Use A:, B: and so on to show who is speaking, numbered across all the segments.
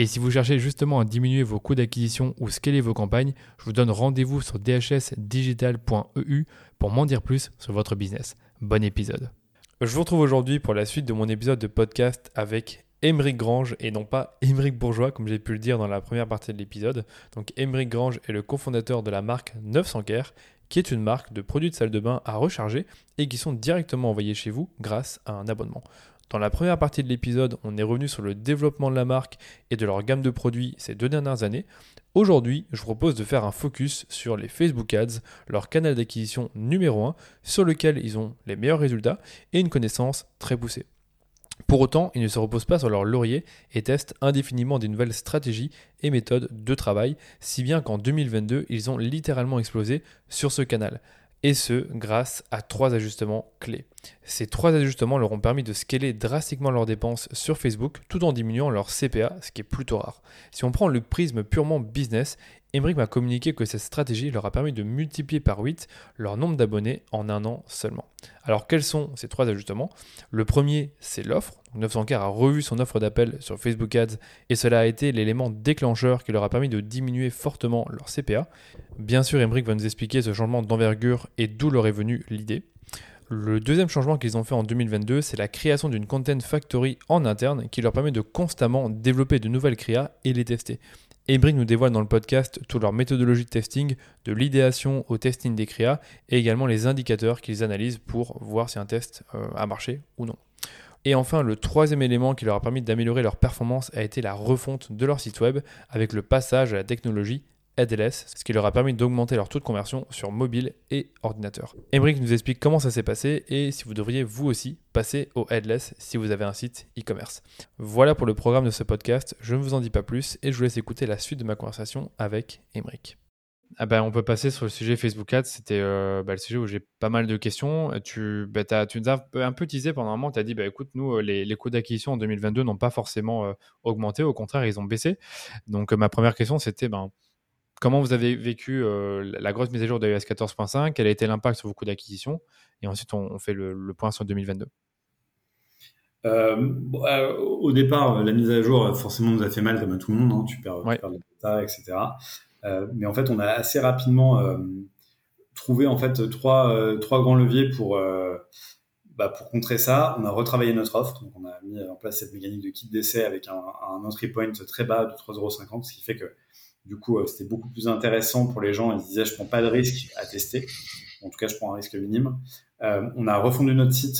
A: Et si vous cherchez justement à diminuer vos coûts d'acquisition ou scaler vos campagnes, je vous donne rendez-vous sur dhsdigital.eu pour m'en dire plus sur votre business. Bon épisode. Je vous retrouve aujourd'hui pour la suite de mon épisode de podcast avec Émeric Grange et non pas Émeric Bourgeois comme j'ai pu le dire dans la première partie de l'épisode. Donc Émeric Grange est le cofondateur de la marque 900 Care qui est une marque de produits de salle de bain à recharger et qui sont directement envoyés chez vous grâce à un abonnement. Dans la première partie de l'épisode, on est revenu sur le développement de la marque et de leur gamme de produits ces deux dernières années. Aujourd'hui, je vous propose de faire un focus sur les Facebook Ads, leur canal d'acquisition numéro 1, sur lequel ils ont les meilleurs résultats et une connaissance très poussée. Pour autant, ils ne se reposent pas sur leur laurier et testent indéfiniment des nouvelles stratégies et méthodes de travail, si bien qu'en 2022, ils ont littéralement explosé sur ce canal et ce grâce à trois ajustements clés. Ces trois ajustements leur ont permis de scaler drastiquement leurs dépenses sur Facebook tout en diminuant leur CPA, ce qui est plutôt rare. Si on prend le prisme purement business, Emmerich m'a communiqué que cette stratégie leur a permis de multiplier par 8 leur nombre d'abonnés en un an seulement. Alors quels sont ces trois ajustements? Le premier, c'est l'offre. 900K a revu son offre d'appel sur Facebook Ads et cela a été l'élément déclencheur qui leur a permis de diminuer fortement leur CPA. Bien sûr, Emmerich va nous expliquer ce changement d'envergure et d'où leur est venue l'idée. Le deuxième changement qu'ils ont fait en 2022, c'est la création d'une Content Factory en interne qui leur permet de constamment développer de nouvelles créas et les tester. Embrick nous dévoile dans le podcast toute leur méthodologie de testing, de l'idéation au testing des créas et également les indicateurs qu'ils analysent pour voir si un test euh, a marché ou non. Et enfin, le troisième élément qui leur a permis d'améliorer leur performance a été la refonte de leur site web avec le passage à la technologie headless, ce qui leur a permis d'augmenter leur taux de conversion sur mobile et ordinateur. Emric nous explique comment ça s'est passé et si vous devriez vous aussi passer au headless si vous avez un site e-commerce. Voilà pour le programme de ce podcast, je ne vous en dis pas plus et je vous laisse écouter la suite de ma conversation avec Emric. Ah ben, on peut passer sur le sujet Facebook Ads. C'était euh, bah, le sujet où j'ai pas mal de questions. Tu, bah, tu nous as un peu teasé pendant un moment. Tu as dit bah, écoute, nous, euh, les, les coûts d'acquisition en 2022 n'ont pas forcément euh, augmenté. Au contraire, ils ont baissé. Donc, ma première question, c'était ben, comment vous avez vécu euh, la grosse mise à jour de iOS 14.5 Quel a été l'impact sur vos coûts d'acquisition? Et ensuite, on, fait le, point sur 2022.
B: Euh, euh, au départ, la mise à jour, forcément, nous a fait mal comme à tout le monde. Hein. tu, perds, ouais. tu data, etc. mais en fait, on a assez rapidement trouvé en fait trois, trois grands leviers pour, bah, pour contrer ça. On a retravaillé notre offre. Donc, on a mis en place cette mécanique de kit d'essai avec un, un entry point très bas de 3,50€, ce qui fait que du coup, euh, c'était beaucoup plus intéressant pour les gens. Ils disaient, je prends pas de risque à tester. En tout cas, je prends un risque minime. Euh, on a refondu notre site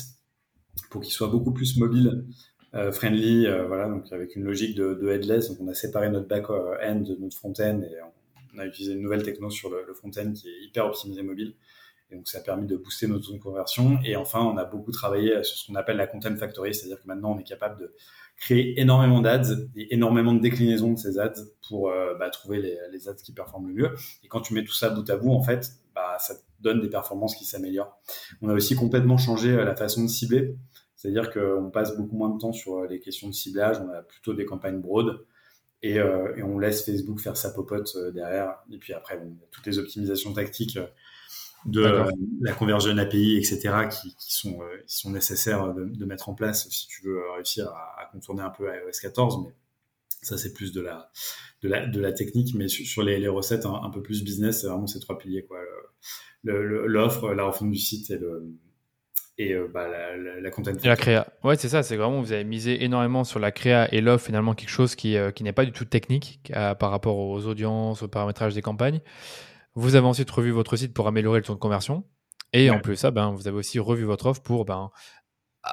B: pour qu'il soit beaucoup plus mobile, euh, friendly, voilà, donc avec une logique de, headless. Donc, on a séparé notre back-end de notre front-end et on a utilisé une nouvelle techno sur le, front-end qui est hyper optimisé mobile. Et donc, ça a permis de booster notre zone de conversion. Et enfin, on a beaucoup travaillé sur ce qu'on appelle la Content Factory, c'est-à-dire que maintenant, on est capable de créer énormément d'ads et énormément de déclinaisons de ces ads pour euh, bah, trouver les, les, ads qui performent le mieux. Et quand tu mets tout ça bout à bout, en fait, bah, ça donne des performances qui s'améliorent. On a aussi complètement changé euh, la façon de cibler. C'est-à-dire qu'on passe beaucoup moins de temps sur euh, les questions de ciblage, on a plutôt des campagnes broad et, on laisse Facebook faire sa popote derrière. Et puis après, bon, toutes les optimisations tactiques de la conversion API, etc., qui, qui sont, euh, qui sont nécessaires de, de, mettre en place si tu veux réussir à, à contourner un peu iOS 14. Mais ça, c'est plus de la, de la, de la technique. Mais sur, les, les, recettes un, un, peu plus business, c'est vraiment ces trois piliers. quoi L'offre, la refonte du site et le, et euh, bah, la, la, la, content.
A: Et la créa. Ouais, c'est ça. C'est vraiment, vous avez misé énormément sur la créa et l'offre, finalement, quelque chose qui, euh, qui n'est pas du tout technique par rapport aux audiences, au paramétrage des campagnes. Vous avez ensuite revu votre site pour améliorer le taux de conversion. Et en plus ça, ben, vous avez aussi revu votre offre pour ben,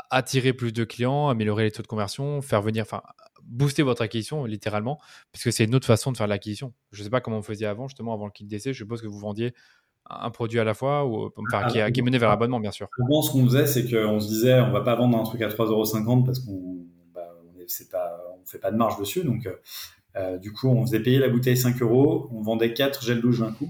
A: attirer plus de clients, améliorer les taux de conversion, faire venir, enfin, booster votre acquisition littéralement, puisque c'est une autre façon de faire l'acquisition. Je ne sais pas comment vous faisiez avant, justement, avant le kit d'essai. Je suppose que vous vendiez un produit à la fois, ou, enfin, qui, qui, mené vers l'abonnement, bien sûr.
B: Avant, ce qu'on faisait, c'est qu'on se disait, on va pas vendre un truc à 3,50€ parce qu'on bah, on on fait pas de marge dessus. Donc, euh, du coup, on faisait payer la bouteille 5 euros, on vendait 4 gels douche d'un coup.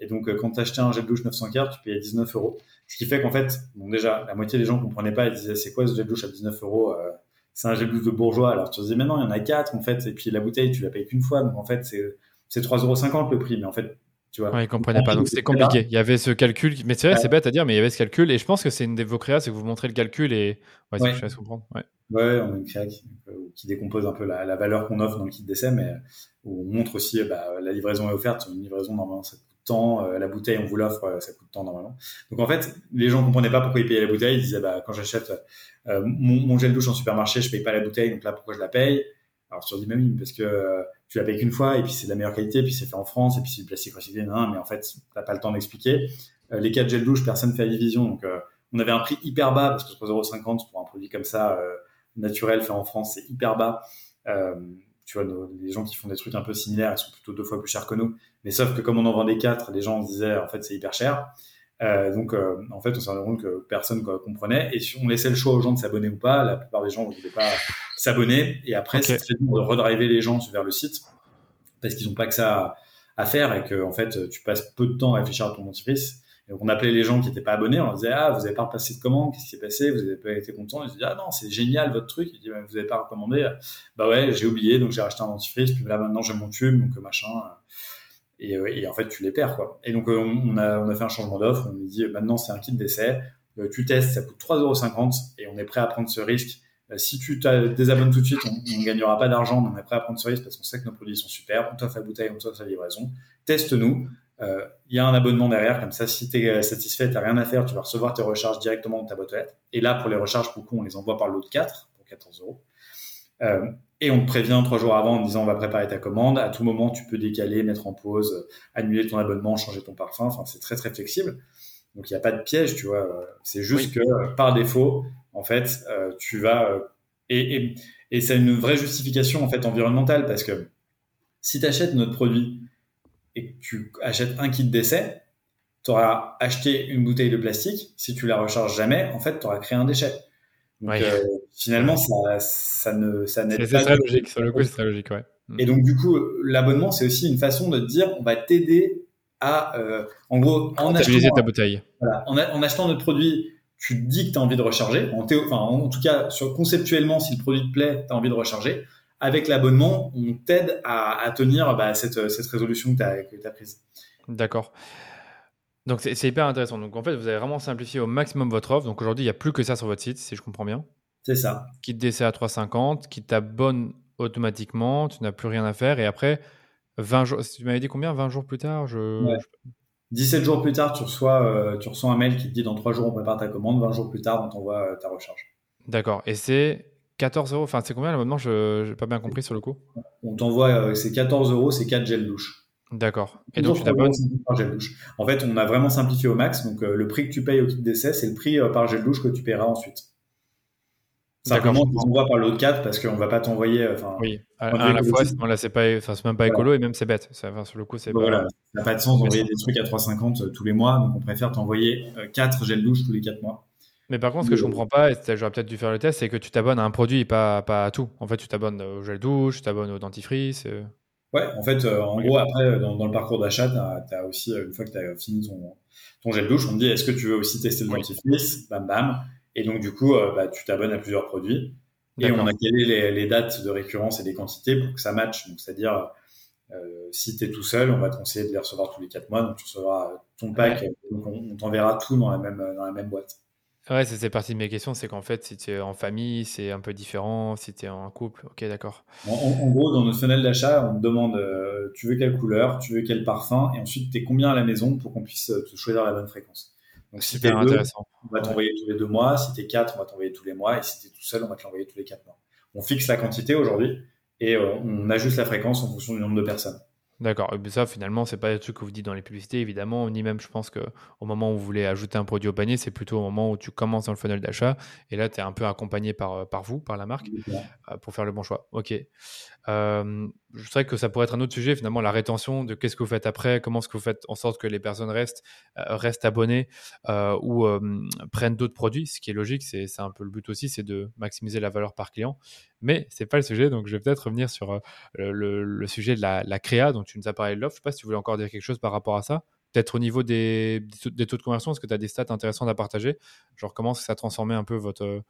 B: Et donc, euh, quand tu achetais un gel douche 900 cartes, tu payais 19 euros. Ce qui fait qu'en fait, bon, déjà, la moitié des gens comprenaient pas, ils disaient, c'est quoi ce gel douche à 19 euros euh, C'est un gel douche de bourgeois. Alors, tu disais, mais non, il y en a 4, en fait. Et puis, la bouteille, tu la payes qu'une fois. Donc, en fait, c'est 3,50 euros le prix. Mais en fait, tu vois.
A: Ouais, ils comprenaient pas. Donc, c'était compliqué. Il y avait ce calcul. Mais c'est vrai, c'est bête à dire, mais il y avait ce calcul. Et je pense que c'est une de vos créas, c'est que vous montrez le calcul et, ouais, c'est je comprendre. Ouais.
B: Ouais, on a une créa qui, décompose un peu la, la valeur qu'on offre dans le kit d'essai, mais où on montre aussi bah, la livraison est offerte. Une livraison, normalement, ça temps, euh, la bouteille on vous l'offre, euh, ça coûte tant normalement. Donc en fait, les gens comprenaient pas pourquoi ils payaient la bouteille, ils disaient bah quand j'achète euh, mon, gel douche en supermarché, je paye pas la bouteille, donc là pourquoi je la paye? Alors leur dis oui, parce que tu la payes qu'une fois et puis c'est de la meilleure qualité, puis c'est fait en France et puis c'est du plastique recyclé, non, mais en fait t'as pas le temps d'expliquer. les quatre gels douche, personne fait la division, donc on avait un prix hyper bas parce que 3,50€ pour un produit comme ça naturel fait en France, c'est hyper bas. Euh, tu vois, les gens qui font des trucs un peu similaires, ils sont plutôt deux fois plus chers que nous. Mais sauf que comme on en vendait quatre, les gens disaient en fait c'est hyper cher. Euh, donc euh, en fait on s'est rendu compte que personne quoi, comprenait et on laissait le choix aux gens de s'abonner ou pas, la plupart des gens ne voulaient pas s'abonner et après c'est très dur de redriver les gens vers le site parce qu'ils n'ont pas que ça à faire et que en fait tu passes peu de temps à réfléchir à ton dentifrice on appelait les gens qui n'étaient pas abonnés, on leur disait ah vous n'avez pas repassé de commande, qu'est-ce qui s'est passé, vous n'avez pas été content, ils disaient ah non c'est génial votre truc, ils disaient vous n'avez pas recommandé, bah ouais j'ai oublié donc j'ai racheté un dentifrice, puis là maintenant j'ai mon tube donc machin, et, euh, et, en fait tu les perds quoi. Et donc euh, on a on a fait un changement d'offre, on lui dit maintenant c'est un kit d'essai, euh, tu testes, ça coûte 3,50€ et on est prêt à prendre ce risque. Si tu te désabonnes tout de suite, on ne gagnera pas d'argent, mais on est prêt à prendre ce risque parce qu'on sait que nos produits sont super. On t'offre la bouteille, on t'offre la livraison. Teste-nous. Euh, il y a un abonnement derrière, comme ça, si tu es euh, satisfait, tu n'as rien à faire, tu vas recevoir tes recharges directement dans ta boîte aux lettres. Et là, pour les recharges, beaucoup, on les envoie par l'autre 4 pour 14 euros. Euh, et on te prévient trois jours avant en disant on va préparer ta commande. À tout moment, tu peux décaler, mettre en pause, annuler ton abonnement, changer ton parfum. Enfin, c'est très très flexible. Donc il n'y a pas de piège, tu vois. C'est juste que par défaut, en fait, tu vas et, et, et c'est une vraie justification en fait environnementale parce que si tu achètes notre produit et que tu achètes un kit d'essai, tu auras acheté une bouteille de plastique. Si tu la recharges jamais, en fait, tu auras créé un déchet. Donc, euh, finalement, ça, ça ne, ça n'aide pas.
A: C'est très logique. Sur le coup, c'est très logique, ouais.
B: Mm. Et donc, du coup, l'abonnement, c'est aussi une façon de te dire, on va t'aider à, euh, en gros, en
A: achetant, ta bouteille.
B: Voilà, en, en, achetant notre produit, tu te dis que tu as envie de recharger. En, enfin, en tout cas, sur, conceptuellement, si le produit te plaît, tu as envie de recharger avec l'abonnement, on t'aide à, tenir bah, cette, résolution que tu as, prise.
A: D'accord. Donc c'est hyper intéressant. Donc en fait, vous avez vraiment simplifié au maximum votre offre. Donc aujourd'hui, il n'y a plus que ça sur votre site, si je comprends bien.
B: C'est ça.
A: Qui te décès à 3,50, qui t'abonne automatiquement, tu n'as plus rien à faire. Et après, 20 jours, tu m'avais dit combien? 20 jours plus tard je...
B: 17 jours plus tard, tu reçois, euh, tu reçois un mail qui te dit dans 3 jours, on prépare ta commande. 20 jours plus tard, on t'envoie euh, ta recharge.
A: D'accord. Et c'est 14 euros, enfin c'est combien l'abonnement Je n'ai pas bien compris sur le coup?
B: On t'envoie, euh, c'est 14 euros, c'est 4 gels douche.
A: D'accord. Et donc tu t'abonnes
B: En fait, on a vraiment simplifié au max. Donc le prix que tu payes au kit d'essai, c'est le prix par gel douche que tu paieras ensuite. Simplement, on t'envoie par l'autre 4 parce qu'on ne va pas t'envoyer.
A: Oui, à, la fois, sinon là, c'est pas, même pas écolo et même c'est bête. Ça, sur le coup, c'est
B: voilà. Ça n'a pas de sens d'envoyer des trucs à 3,50 tous les mois. Donc on préfère t'envoyer 4 gels douche tous les 4 mois.
A: Mais par contre, ce que je comprends pas, et j'aurais peut-être dû faire le test, c'est que tu t'abonnes à un produit et pas, pas à tout. En fait, tu t'abonnes au gel douche, tu t'abonnes au dentifrice. Euh.
B: Ouais, en fait, euh, en gros, après, dans, le parcours d'achat, tu as, aussi, une fois que tu as fini ton, ton gel douche, on te dit est-ce que tu veux aussi tester le dentifrice? Bam, bam. Et donc, du coup, euh, bah, tu t'abonnes à plusieurs produits. Et on a calé les, les, dates de récurrence et les quantités pour que ça matche. Donc, c'est-à-dire, si tu es tout seul, on va te conseiller de les recevoir tous les 4 mois. Donc, tu recevras ton pack. Donc, on, on t'enverra tout dans la même, dans la même boîte.
A: Ouais, c'est partie de mes questions. C'est qu'en fait, si tu es en famille, c'est un peu différent. Si tu es en couple, ok, d'accord.
B: En, gros, dans notre funnel d'achat, on te demande euh, tu veux quelle couleur, tu veux quel parfum, et ensuite tu es combien à la maison pour qu'on puisse euh, te choisir la bonne fréquence.
A: Donc, si tu es intéressant.
B: on va t'envoyer tous les deux mois. Si tu es quatre, on va t'envoyer tous les mois. Et si tu es tout seul, on va te l'envoyer tous les quatre mois. On fixe la quantité aujourd'hui et euh, on ajuste la fréquence en fonction du nombre de personnes.
A: D'accord. Ça, finalement, c'est pas des trucs que vous dites dans les publicités, évidemment, ni même, je pense que au moment où vous voulez ajouter un produit au panier, c'est plutôt au moment où tu commences dans le funnel d'achat. Et là, tu es un peu accompagné par, euh, par vous, par la marque, euh, pour faire le bon choix. OK. Euh, je sais que ça pourrait être un autre sujet, finalement, la rétention de qu'est-ce que vous faites après, comment est-ce que vous faites en sorte que les personnes restent, restent abonnées ou prennent d'autres produits. Ce qui est logique, c'est un peu le but aussi, c'est de maximiser la valeur par client. Mais c'est pas le sujet, donc je vais peut-être revenir sur le, sujet de la, la créa. Donc tu nous as parlé de l'offre. Je sais pas si tu voulais encore dire quelque chose par rapport à ça. Peut-être au niveau des, des, taux de conversion, est-ce que tu as des stats intéressantes à partager? Genre comment ça a transformé un peu votre,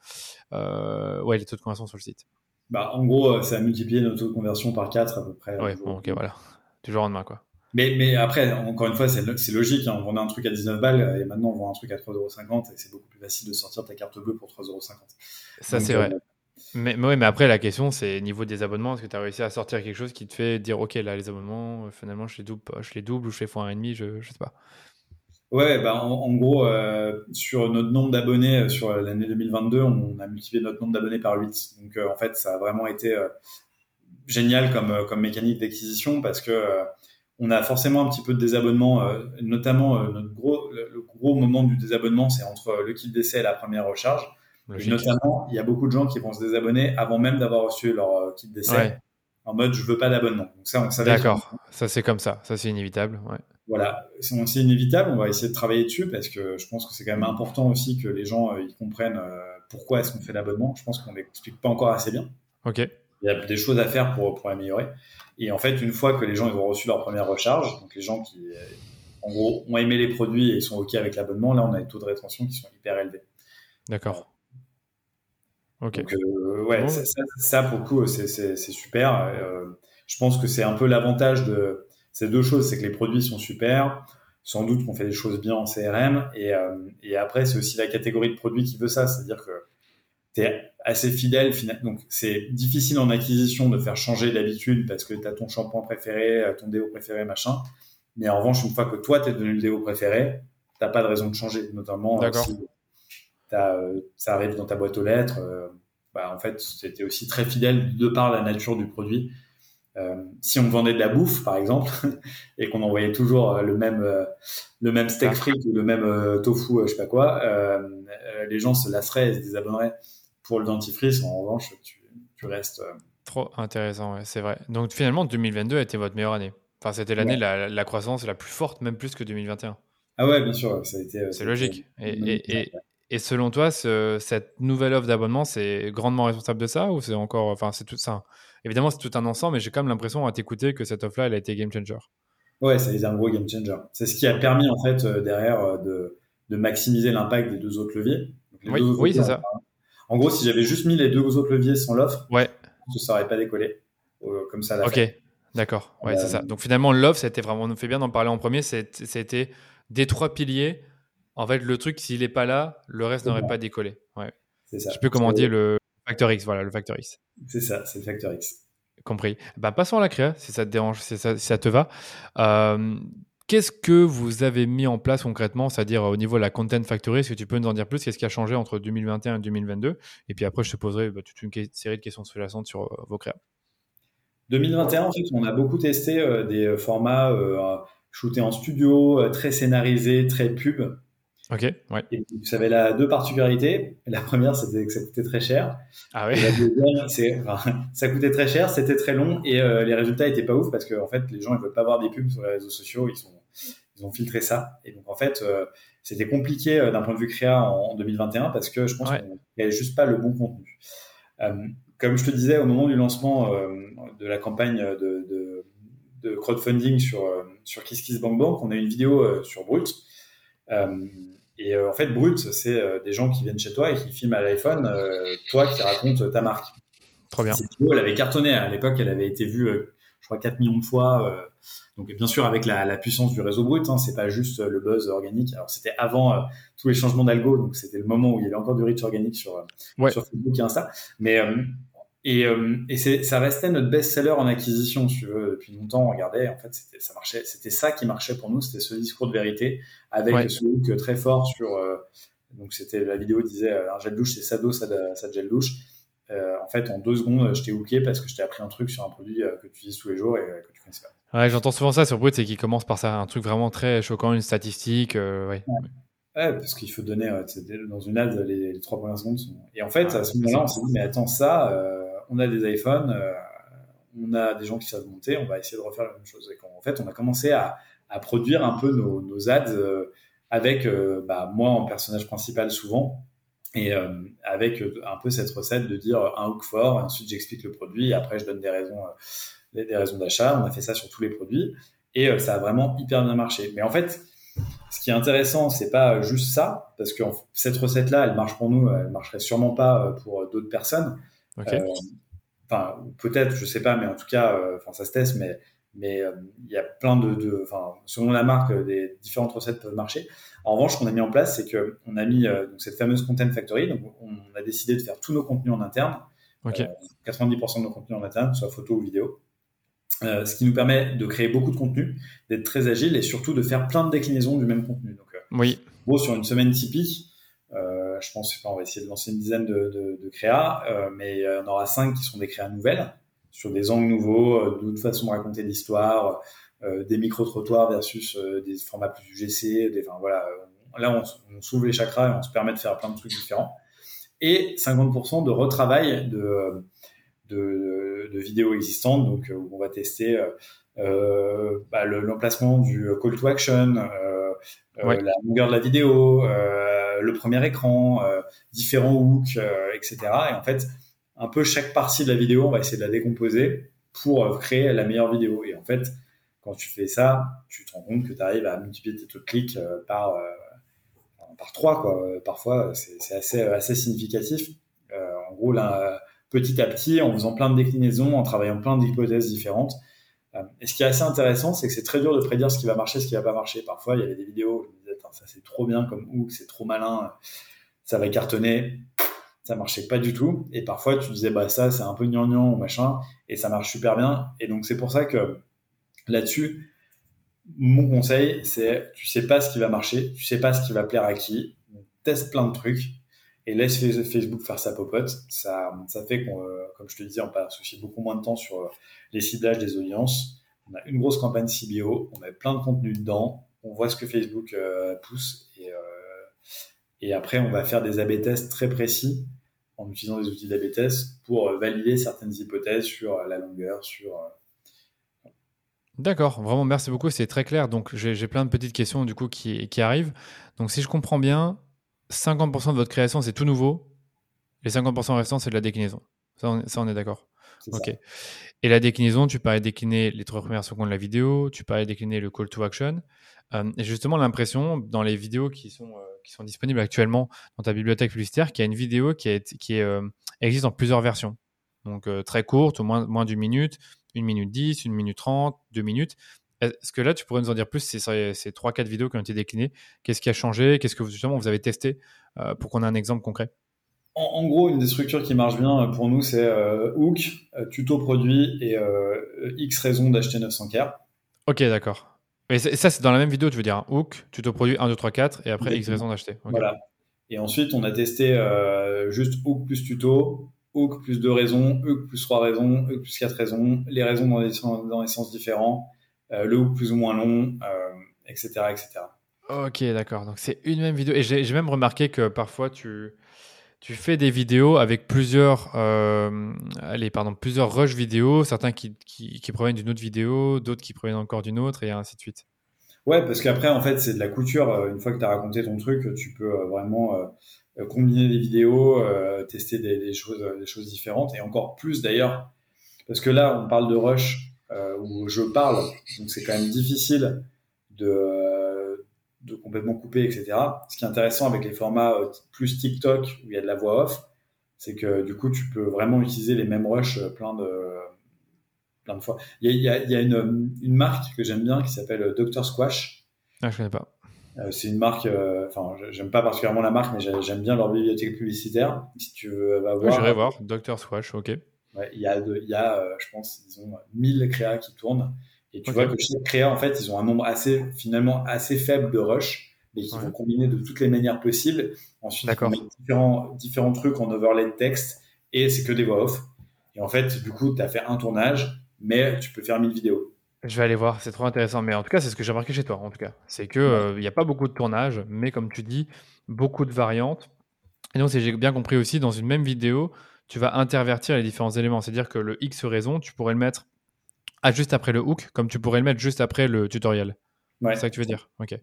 A: euh, ouais, les taux de conversion sur le site?
B: Bah, En gros, ça a multiplié notre taux de conversion par 4 à peu près.
A: Oui, ok, voilà. Du jour au lendemain, quoi.
B: Mais, mais après, encore une fois, c'est logique. Hein. On vendait un truc à 19 balles et maintenant on vend un truc à 3,50€ et c'est beaucoup plus facile de sortir ta carte bleue pour 3,50€.
A: Ça, c'est vrai. Mais, mais, mais après, la question, c'est niveau des abonnements. Est-ce que tu as réussi à sortir quelque chose qui te fait dire, OK, là, les abonnements, euh, finalement, je les double, je les double ou je fais fois 1,5, je ne sais pas.
B: Ouais, bah en, gros, euh, sur notre nombre d'abonnés euh, sur l'année 2022, on a multiplié notre nombre d'abonnés par 8. Donc, en fait, ça a vraiment été génial comme, comme mécanique d'acquisition parce que on a forcément un petit peu de désabonnement, notamment notre gros, le, gros moment du désabonnement, c'est entre le kit d'essai et la première recharge notamment, il y a beaucoup de gens qui vont se désabonner avant même d'avoir reçu leur euh, kit d'essai. En mode, je veux pas d'abonnement. Donc ça, on savait.
A: D'accord. Ça, c'est comme ça. Ça, c'est inévitable. Ouais.
B: Voilà. C'est inévitable. On va essayer de travailler dessus parce que je pense que c'est quand même important aussi que les gens euh, ils comprennent euh, pourquoi est-ce qu'on fait l'abonnement. Je pense qu'on l'explique pas encore assez bien.
A: Ok.
B: Il y a des choses à faire pour, pour améliorer. Et en fait, une fois que les gens ils ont reçu leur première recharge, donc les gens qui, en gros, ont aimé les produits et sont OK avec l'abonnement, là, on a des taux de rétention qui sont hyper élevés.
A: D'accord.
B: Donc, euh, ouais, ça, pour le coup, c'est super. Euh, je pense que c'est un peu l'avantage de ces deux choses, c'est que les produits sont super. Sans doute qu'on fait des choses bien en CRM. Et, euh, et après, c'est aussi la catégorie de produits qui veut ça. C'est-à-dire que tu es assez fidèle. Donc, c'est difficile en acquisition de faire changer d'habitude parce que tu as ton shampoing préféré, ton déo préféré, machin. Mais en revanche, une fois que toi, tu es devenu le déo préféré, tu pas de raison de changer. Notamment si euh, ça arrive dans ta boîte aux lettres. Euh, bah, en fait, c'était aussi très fidèle de par la nature du produit. Euh, si on vendait de la bouffe, par exemple, et qu'on envoyait toujours le même, le même steak ah. frites ou le même tofu, je sais pas quoi, les gens se lasseraient et se désabonneraient. Pour le dentifrice, en revanche, tu, tu restes.
A: Trop intéressant, c'est vrai. Donc finalement, 2022 a été votre meilleure année. Enfin, c'était l'année la, la, croissance la plus forte, même plus que 2021.
B: Ah ouais, bien sûr, ça a été.
A: C'est logique. et, et, et selon toi, cette nouvelle offre d'abonnement, c'est grandement responsable de ça ou c'est encore, enfin, c'est tout ça. Évidemment, c'est tout un ensemble, mais j'ai quand même l'impression à t'écouter que cette offre-là, elle a été game changer.
B: Ouais, c'est un gros game changer. C'est ce qui a permis en fait euh, derrière euh, de, de maximiser l'impact des deux autres leviers.
A: oui, c'est ça.
B: En gros, si j'avais juste mis les deux autres leviers sans l'offre,
A: ouais.
B: ça n'aurait pas décollé euh, comme ça.
A: ok, d'accord. Ouais, c'est ça. Donc finalement, l'offre, c'était vraiment, on nous fait bien d'en parler en premier. C'était des trois piliers en fait, le truc, s'il n'est pas là, le reste n'aurait pas décollé. Ouais. C'est ça. Je peux comment dire le facteur X, voilà, le facteur X.
B: C'est ça, c'est le facteur X.
A: Compris. Bah, passons à la créa, si ça te dérange, si ça, ça te va. Euh, qu'est-ce que vous avez mis en place concrètement, c'est-à-dire au niveau de la Content Factory Est-ce que tu peux nous en dire plus? Qu'est-ce qui a changé entre 2021 et 2022 Et puis après, je te poserai bah, toute une série de questions sous-jacentes sur euh, vos créas.
B: 2021, en fait, on a beaucoup testé euh, des formats shootés en studio, très scénarisés, très pub.
A: Ok, ouais.
B: Et ça avait la, deux particularités. La première, c'était que ça coûtait très cher.
A: Ah oui.
B: la deuxième, c'est, ça coûtait très cher, c'était très long et euh, les résultats étaient pas ouf parce que en fait, les gens ils veulent pas voir des pubs sur les réseaux sociaux, ils sont, ils ont filtré ça. Et donc en fait, euh, c'était compliqué euh, d'un point de vue créa en, 2021 parce que je pense qu'il n'y avait juste pas le bon contenu. comme je te disais, au moment du lancement de la campagne de, de, de crowdfunding sur sur KissKissBankBank, on a une vidéo sur Brut. Et euh, en fait, Brut, c'est euh, des gens qui viennent chez toi et qui filment à l'iPhone, euh, toi qui racontes ta marque.
A: Trop bien.
B: Cette vidéo, elle avait cartonné. À l'époque, elle avait été vue, je crois, 4 millions de fois. donc, bien sûr, avec la, la puissance du réseau Brut, hein, c'est pas juste le buzz organique. Alors, c'était avant tous les changements d'algo, donc c'était le moment où il y avait encore du reach organique sur, sur Facebook et Insta. Mais et, euh, et ça restait notre best-seller en acquisition, si tu veux, depuis longtemps. On regardait, en fait, ça marchait, c'était ça qui marchait pour nous, c'était ce discours de vérité avec ce look très fort sur. Euh, donc c'était la vidéo disait euh, un gel douche, c'est Sado, ça, ça gel douche. Euh, en fait, en deux secondes, je t'ai hooké parce que je t'ai appris un truc sur un produit que tu utilises tous les jours et que tu connaissais pas.
A: Ouais, j'entends souvent ça sur Brut, c'est qu'ils commencent par ça, un truc vraiment très choquant, une statistique. Ouais.
B: ouais. parce qu'il faut donner, dans une ad, les, trois premières secondes sont... Et en fait, à ce moment-là, on s'est dit, mais attends, ça, euh, on a des iPhones, euh, on a des gens qui savent monter, on va essayer de refaire la même chose. Et en fait, on a commencé à, à produire un peu nos, nos ads avec bah, moi en personnage principal souvent, et avec un peu cette recette de dire un hook fort, ensuite j'explique le produit, et après je donne des raisons des raisons d'achat. On a fait ça sur tous les produits et euh, ça a vraiment hyper bien marché. Mais en fait, ce qui est intéressant, c'est pas juste ça, parce que cette recette-là, elle marche pour nous, elle marcherait sûrement pas euh, pour d'autres personnes. Euh, enfin, peut-être, je sais pas, mais en tout cas, enfin, ça se teste, mais mais il y a plein de, selon la marque, des différentes recettes peuvent marcher. En revanche, ce qu'on a mis en place, c'est que on a mis donc, cette fameuse Content Factory. Donc, on a décidé de faire tous nos contenus en interne. 90% de nos contenus en interne, soit photo ou vidéo. Euh, ce qui nous permet de créer beaucoup de contenu, d'être très agile et surtout de faire plein de déclinaisons du même contenu. Donc, euh,
A: oui.
B: Bon, sur une semaine typique, euh, je pense qu'on va essayer de lancer une dizaine de, de, de créas, mais il y en aura cinq qui sont des créas nouvelles, sur des angles nouveaux, d'autres façons de raconter l'histoire, des micro-trottoirs versus des formats plus UGC. Des, enfin, voilà, là, on, on s'ouvre les chakras et on se permet de faire plein de trucs différents. Et 50% de retravail de de, de, vidéos existantes. Donc, euh, on va tester euh, euh, bah, l'emplacement du call to action, la longueur de la vidéo, le premier écran, différents hooks, etc. Et en fait, un peu chaque partie de la vidéo, on va essayer de la décomposer pour créer la meilleure vidéo. Et en fait, quand tu fais ça, tu te rends compte que tu arrives à multiplier tes taux de clics par par trois quoi. Parfois, c'est assez assez significatif. en gros, petit à petit en faisant plein de déclinaisons, en travaillant plein d'hypothèses différentes. Euh, et ce qui est assez intéressant, c'est que c'est très dur de prédire ce qui va marcher, ce qui va pas marcher. Parfois, il y avait des vidéos, ça c'est trop bien comme hook, c'est trop malin, ça va cartonner. Ça marchait pas du tout. Et parfois, tu disais, bah ça, c'est un peu gnangnan ou machin, et ça marche super bien. Et donc, c'est pour ça que là-dessus, mon conseil, c'est tu sais pas ce qui va marcher, tu sais pas ce qui va plaire à qui, teste plein de trucs et laisse Facebook faire sa popote. Ça, ça fait qu'on, euh, comme je te disais, on passe aussi beaucoup moins de temps sur euh, les ciblages des audiences. On a une grosse campagne CBO, on met plein de contenu dedans, on voit ce que Facebook euh, pousse et, et après on va faire des A/B tests très précis en utilisant des outils d'A/B tests pour valider certaines hypothèses sur la longueur, sur
A: D'accord, vraiment merci beaucoup, c'est très clair. Donc j'ai plein de petites questions du coup qui arrivent. Donc si je comprends bien, 50% de votre création, c'est tout nouveau. Les 50% restants, c'est de la déclinaison. Ça, on, est d'accord. Ok. Et la déclinaison, tu parlais décliner les trois premières secondes de la vidéo, tu parlais décliner le call to action. Euh, et justement, l'impression dans les vidéos qui sont, euh, qui sont disponibles actuellement dans ta bibliothèque publicitaire, qu'il y a une vidéo qui, est, qui est, euh, existe en plusieurs versions. Donc très courte, au moins, moins d'une minute, une minute 10, une minute 30, deux minutes. Est-ce que là, tu pourrais nous en dire plus ces, 3-4 vidéos qui ont été déclinées? Qu'est-ce qui a changé? Qu'est-ce que justement vous avez testé euh, pour qu'on ait un exemple concret?
B: En, gros, une des structures qui marche bien pour nous, c'est euh, Hook, euh, tuto produit et X raisons d'acheter 900K.
A: Ok, d'accord. Et ça, c'est dans la même vidéo, tu veux dire hein. Hook, tuto produit 1, 2, 3, 4 et après X raisons d'acheter.
B: Voilà. Et ensuite, on a testé juste Hook plus tuto, Hook plus 2 raisons, Hook plus 3 raisons, Hook plus 4 raisons, les raisons dans des, dans des sens différents euh, le hook plus ou moins long, etc., euh, etc.
A: Ok, d'accord. Donc c'est une même vidéo. Et j'ai même remarqué que parfois tu, tu fais des vidéos avec plusieurs, euh, allez, pardon, plusieurs rushs vidéo, certains qui, proviennent d'une autre vidéo, d'autres qui proviennent encore d'une autre, et ainsi de suite.
B: Ouais, parce qu'après, en fait, c'est de la couture. Une fois que tu as raconté ton truc, tu peux vraiment combiner les vidéos, tester des, des, choses, des choses différentes, et encore plus d'ailleurs, parce que là, on parle de rush euh, où je parle, donc c'est quand même difficile de, de complètement couper, etc. Ce qui est intéressant avec les formats euh, plus TikTok où il y a de la voix off, c'est que du coup tu peux vraiment utiliser les mêmes rushs euh, plein de plein de fois. Il y a, il y a, une, une, marque que j'aime bien qui s'appelle Dr Squash.
A: Ah, je connais pas.
B: c'est une marque, enfin, j'aime pas particulièrement la marque, mais j'aime bien leur bibliothèque publicitaire. Si tu veux
A: voir. J'irai voir, Dr Squash, ok
B: il y a, il y a euh, je pense, ils ont 1000 créas qui tournent. Et tu vois que chaque créa, en fait, ils ont un nombre assez, finalement, assez faible de rush, mais qui vont combiner de toutes les manières possibles. Ensuite, ils vont différents, différents trucs en overlay de texte, et c'est que des voix off. Et en fait, du coup, tu as fait un tournage, mais tu peux faire 1000 vidéos.
A: Je vais aller voir, c'est trop intéressant. Mais en tout cas, c'est ce que j'ai remarqué chez toi, en tout cas. C'est qu'il n'y a pas beaucoup de tournage, mais comme tu dis, beaucoup de variantes. Et donc, si j'ai bien compris aussi, dans une même vidéo, tu vas intervertir les différents éléments. C'est-à-dire que le X raison, tu pourrais le mettre à juste après le hook, comme tu pourrais le mettre juste après le tutoriel. C'est ça que tu veux dire? Ok.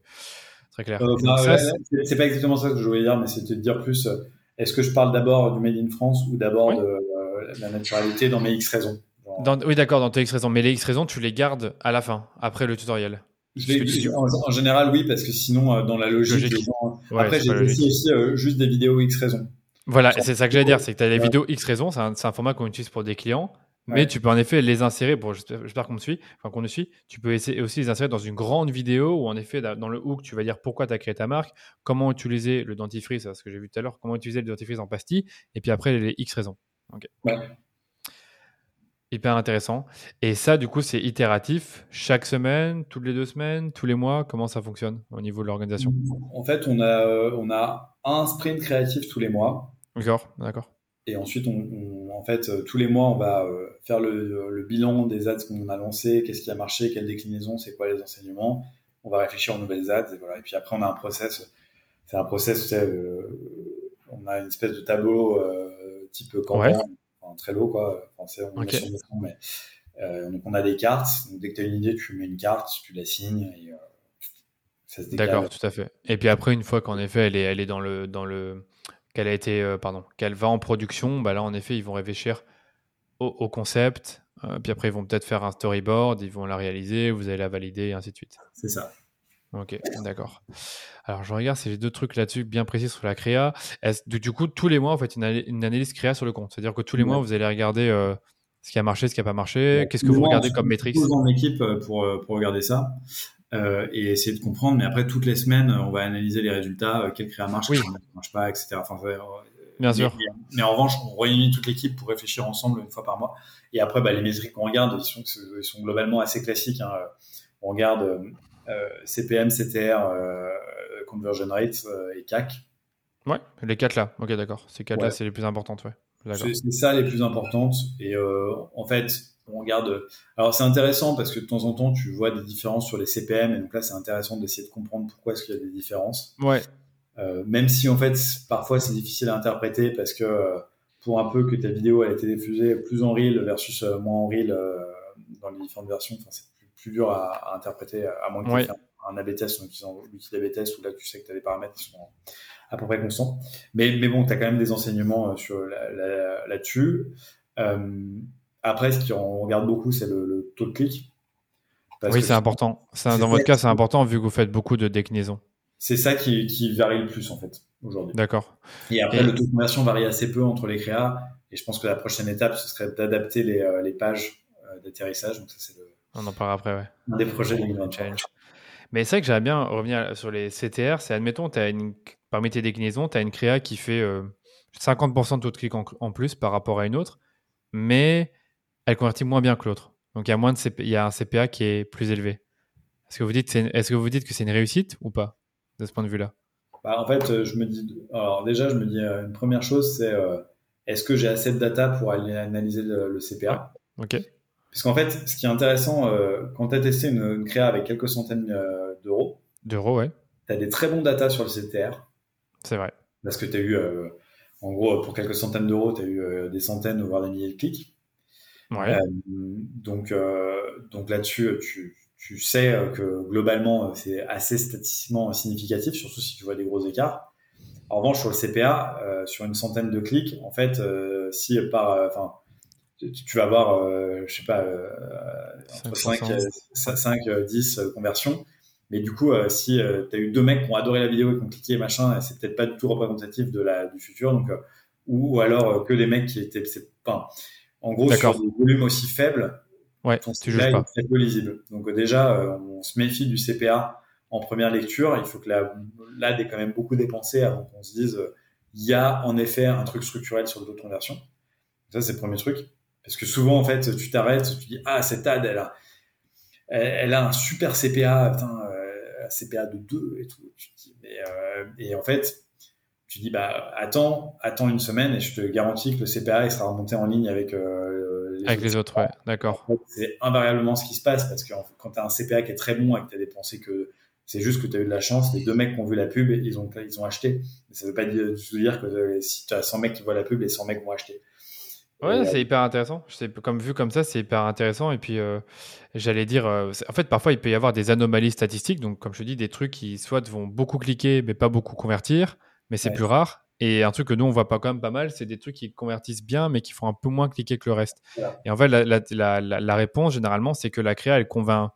A: Très clair. Euh,
B: c'est pas exactement ça que je voulais dire, mais c'était de dire plus euh, est-ce que je parle d'abord du Made in France ou d'abord de euh, la naturalité dans mes X raisons?
A: Oui, d'accord, dans tes X raisons. Mais les X raisons, tu les gardes à la fin, après le tutoriel.
B: en, général, oui, parce que sinon, dans la logique, après, j'ai aussi juste des vidéos X raisons.
A: Voilà, c'est ça que j'allais dire, c'est que tu as les vidéos X raisons, c'est un, un, format qu'on utilise pour des clients. Mais tu peux en effet les insérer, j'espère qu'on me suit, enfin qu'on nous suit, tu peux essayer aussi les insérer dans une grande vidéo où en effet dans le hook tu vas dire pourquoi tu as créé ta marque, comment utiliser le dentifrice, c'est ce que j'ai vu tout à l'heure, comment utiliser le dentifrice en pastille, et puis après les X raisons. Hyper intéressant. Et ça, du coup, c'est itératif. Chaque semaine, toutes les deux semaines, tous les mois, comment ça fonctionne au niveau de l'organisation?
B: En fait, on a, euh, on a un sprint créatif tous les mois.
A: D'accord, d'accord.
B: Et ensuite, on, en fait, euh, tous les mois, on va euh, faire le, bilan des ads qu'on a lancés, qu'est-ce qui a marché, quelle déclinaison, c'est quoi les enseignements. On va réfléchir aux nouvelles ads. Et, voilà. et puis après, on a un process. C'est un process, tu sais, euh, on a une espèce de tableau type Kanban, très low, quoi. Français, on okay. mais, donc on a des cartes. Donc dès que tu as une idée, tu mets une carte, tu la signes et
A: D'accord, tout à fait. Et puis après, une fois qu'en effet, elle est, elle est dans le, dans le, qu'elle a été, euh, pardon, qu'elle va en production, bah là en effet ils vont réfléchir au, concept, euh, puis après ils vont peut-être faire un storyboard, ils vont la réaliser, vous allez la valider et ainsi de suite.
B: C'est ça.
A: Ok, d'accord. Alors je regarde si j'ai deux trucs là-dessus bien précis sur la créa. Du coup, tous les mois, en fait, une, une analyse créa sur le compte. C'est-à-dire que tous les mois, vous allez regarder euh, ce qui a marché, ce qui n'a pas marché. Qu'est-ce que vous regardez comme métriques
B: en équipe pour, pour regarder ça. Euh, et essayer de comprendre. Mais après, toutes les semaines, on va analyser les résultats, euh, quel créa marche, quel ne marche pas, etc. Enfin,
A: euh, Bien sûr.
B: Mais, en revanche, on réunit toute l'équipe pour réfléchir ensemble une fois par mois. Et après, bah, les métriques qu'on regarde, ils sont, ils sont globalement assez classiques. Hein. On regarde CPM, CTR, Conversion Rate et CAC.
A: Ouais, les quatre là. Ok, d'accord. Ces quatre là, c'est les plus importantes, ouais.
B: C'est ça les plus importantes. Et en fait, on regarde. Alors c'est intéressant parce que de temps en temps tu vois des différences sur les CPM et donc là c'est intéressant d'essayer de comprendre pourquoi est-ce qu'il y a des différences.
A: Ouais.
B: Euh, même si en fait parfois c'est difficile à interpréter parce que euh, pour un peu que ta vidéo a été diffusée plus en reel versus euh, moins en reel dans les différentes versions, c'est plus, dur à, interpréter à moins que tu aies un A/B test, donc l'outil d'A/B test où là tu sais que tu as des paramètres qui sont à peu près constants. Mais, mais bon, tu as quand même des enseignements sur là-dessus. Après, ce qu'on regarde beaucoup, c'est le, taux de clic.
A: oui, c'est important. Dans votre cas, c'est important vu que vous faites beaucoup de déclinaisons.
B: C'est ça qui, varie le plus, en fait, aujourd'hui.
A: D'accord.
B: Et après, le taux de conversion varie assez peu entre les créas. Et je pense que la prochaine étape, ce serait d'adapter les, euh, pages euh, d'atterrissage. Donc, ça, c'est
A: On en parlera après, ouais.
B: Un des projets de 2023.
A: Mais c'est vrai que j'aimerais bien revenir sur les CTR. C'est, admettons, as une, parmi tes déclinaisons, tu as une créa qui fait 50% euh, de taux de clic en, en, plus par rapport à une autre. Mais elle convertit moins bien que l'autre. Donc il y a moins de il y a un CPA qui est plus élevé. Est-ce que vous dites est-ce que vous dites que c'est une réussite ou pas de ce point de vue-là?
B: Bah, en fait, euh, je me dis alors déjà je me dis euh, une première chose c'est euh, est-ce que j'ai assez de data pour aller analyser le, CPA
A: OK.
B: Parce qu'en fait, ce qui est intéressant quand tu as testé une, créa avec quelques centaines d'euros,
A: d'euros ouais.
B: Tu as des très bons data sur le CTR.
A: C'est vrai.
B: Parce que tu as eu en gros pour quelques centaines d'euros, tu as eu des centaines voire des milliers de clics.
A: Ouais. Euh,
B: donc, euh, donc là-dessus, tu, tu sais que globalement, c'est assez statistiquement significatif, surtout si tu vois des gros écarts. En revanche, sur le CPA, euh, sur une centaine de clics, en fait, si par, enfin, tu, vas avoir, je sais pas, entre 5, 5, 10 conversions. Mais du coup, si tu as eu deux mecs qui ont adoré la vidéo et qui ont cliqué machin, c'est peut-être pas du tout représentatif de la, du futur. Donc, ou, alors que des mecs qui étaient, en gros, sur des volumes aussi faibles,
A: ouais, ton tu pas.
B: est peu lisible. Donc euh, déjà, euh, on se méfie du CPA en première lecture. Il faut que la, l'AD ait quand même beaucoup dépensé avant qu'on se dise il y a en effet un truc structurel sur le taux de conversion. Ça, c'est le premier truc. Parce que souvent, en fait, tu t'arrêtes, tu dis ah cette ad, elle a, elle, a un super CPA, putain, euh, CPA de 2 et tout. Tu dis, mais, et en fait, tu dis bah attends, attends une semaine et je te garantis que le CPA il sera remonté en ligne avec euh, les
A: avec les autres, ouais, d'accord.
B: C'est invariablement ce qui se passe parce que quand tu as un CPA qui est très bon et que tu as dépensé que c'est juste que tu as eu de la chance, les deux mecs qui ont vu la pub, ils ont, ils ont acheté. Mais ça veut pas dire, dire que si tu as 100 mecs qui voient la pub, les 100 mecs vont acheter.
A: Ouais, c'est hyper intéressant. Comme vu comme ça, c'est hyper intéressant. Et puis, j'allais dire, en fait, parfois, il peut y avoir des anomalies statistiques. Donc, comme je te dis, des trucs qui soit vont beaucoup cliquer, mais pas beaucoup convertir, mais c'est plus rare. Et un truc que nous, on voit pas quand même pas mal, c'est des trucs qui convertissent bien, mais qui font un peu moins cliquer que le reste. Et en fait, la, la, la, réponse, généralement, c'est que la créa, elle convainc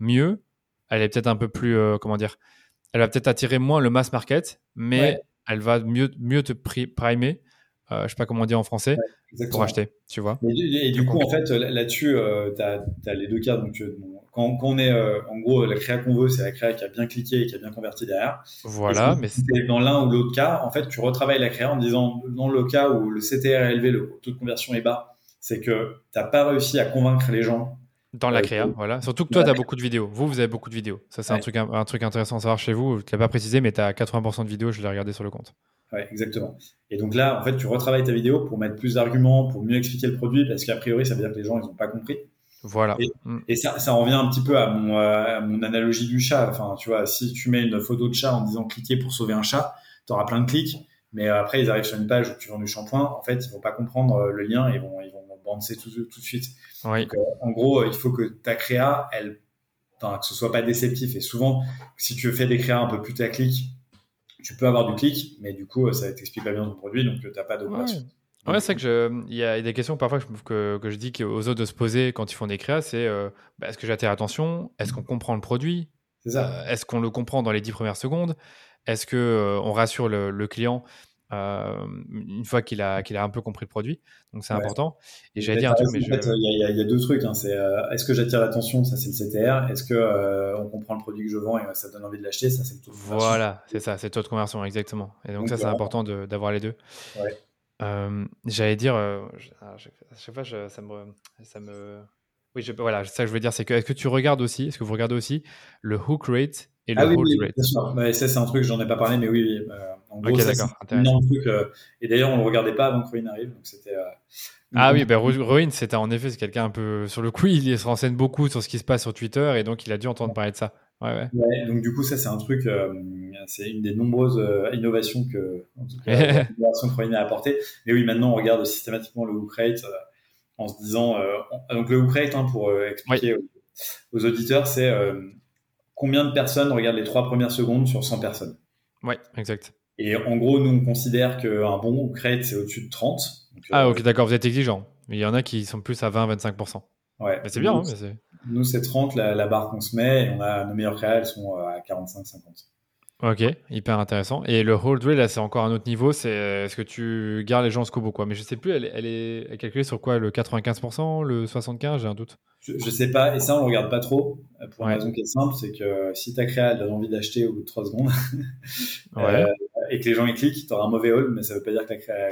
A: mieux. Elle est peut-être un peu plus, comment dire, elle va peut-être attirer moins le mass market, mais elle va mieux, mieux te primer euh, je sais pas comment dire en français, pour acheter, tu vois.
B: Et, du coup, en fait, là-dessus, euh, tu as, les deux cas. Donc, euh, quand, on est, en gros, la créa qu'on veut, c'est la créa qui a bien cliqué et qui a bien converti derrière.
A: Voilà,
B: mais dans l'un ou l'autre cas, en fait, tu retravailles la créa en disant, dans le cas où le CTR est élevé, le taux de conversion est bas, c'est que tu n'as pas réussi à convaincre les gens
A: dans la créa, voilà. Surtout que toi, tu as beaucoup de vidéos. Vous, vous avez beaucoup de vidéos. Ça, c'est un, truc, un, truc intéressant à savoir chez vous. Tu l'as pas précisé, mais tu as 80% de vidéos, je l'ai regardé sur le compte.
B: Ouais, exactement. Et donc là, en fait, tu retravailles ta vidéo pour mettre plus d'arguments, pour mieux expliquer le produit, parce qu'a priori, ça veut dire que les gens, ils n'ont pas compris.
A: Voilà.
B: Et, mm. ça, ça revient un petit peu à mon, à mon analogie du chat. Enfin, tu vois, si tu mets une photo de chat en disant cliquez pour sauver un chat, tu auras plein de clics. Mais après, ils arrivent sur une page où tu vends du shampoing. En fait, ils vont pas comprendre euh, le lien. Ils vont, ils vont bancer tout, tout de suite.
A: Oui.
B: Donc, euh, en gros, il faut que ta créa, elle, que ce soit pas déceptif. Et souvent, si tu fais des créas un peu plus clic tu peux avoir du clic, mais du coup, ça t'explique pas bien ton produit, donc tu n'as pas d'opération.
A: Ouais, c'est que je, il y a des questions parfois que, que, je dis aux autres de se poser quand ils font des créas, c'est euh, bah, est-ce que j'attire attention? Est-ce qu'on comprend le produit?
B: Euh,
A: Est-ce qu'on le comprend dans les dix premières secondes? Est-ce que euh, on rassure le client? Euh, une fois qu'il a, qu'il a un peu compris le produit. Donc c'est important. Et j'allais dire un truc, mais
B: fait, il y, a deux trucs. Hein. C'est euh, est-ce que j'attire l'attention? Ça, c'est le CTR. Est-ce que euh, on comprend le produit que je vends et ça donne envie de l'acheter? Ça, c'est le taux de
A: conversion. Voilà, c'est ça, c'est le taux de conversion, exactement. Et donc, ça, c'est important d'avoir les deux. j'allais dire, à chaque fois, ça me, ça me oui, je, voilà, ça que je veux dire, c'est que est-ce que tu regardes aussi, est-ce que vous regardez aussi le hook rate et le
B: ah, oui, rate? bien sûr. ça, c'est un truc, j'en ai pas parlé, mais oui, oui. En gros, d'accord. Euh, et d'ailleurs, on le regardait pas avant que Ruin arrive, donc c'était. Euh,
A: ah oui, ben Ruin, c'était en effet, c'est quelqu'un un peu sur le coup, il se renseigne beaucoup sur ce qui se passe sur Twitter, et donc il a dû entendre parler de ça. Ouais,
B: ouais. donc du coup, ça c'est un truc, euh, c'est une des nombreuses innovations que, Ruin a apporté. Mais oui, maintenant on regarde systématiquement le hook rate en se disant, donc le hook rate, hein, pour expliquer aux, auditeurs, c'est combien de personnes regardent les trois premières secondes sur 100 personnes.
A: Oui, exact.
B: Et en gros, nous, on considère qu'un bon rate, c'est au-dessus de 30.
A: ah, ok, d'accord, vous êtes exigeant. Mais il y en a qui sont plus à 20-25%.
B: Ouais.
A: c'est bien.
B: Nous, hein, nous c'est 30, la, barre qu'on se met, et on a nos meilleures créas, elles sont à 45-50.
A: Ok, hyper intéressant. Et le hold rate, là, c'est encore un autre niveau. C'est euh, est-ce que tu gardes les gens au ou quoi? Mais je sais plus, elle, est, calculée sur quoi? Le 95%, le 75% J'ai un doute.
B: Je, ne sais pas, et ça, on le regarde pas trop. Euh, pour une raison qui est simple, c'est que si ta créa a envie d'acheter au bout de 3 secondes euh, et que les gens y cliquent, tu auras un mauvais hold, mais ça veut pas dire que la créa.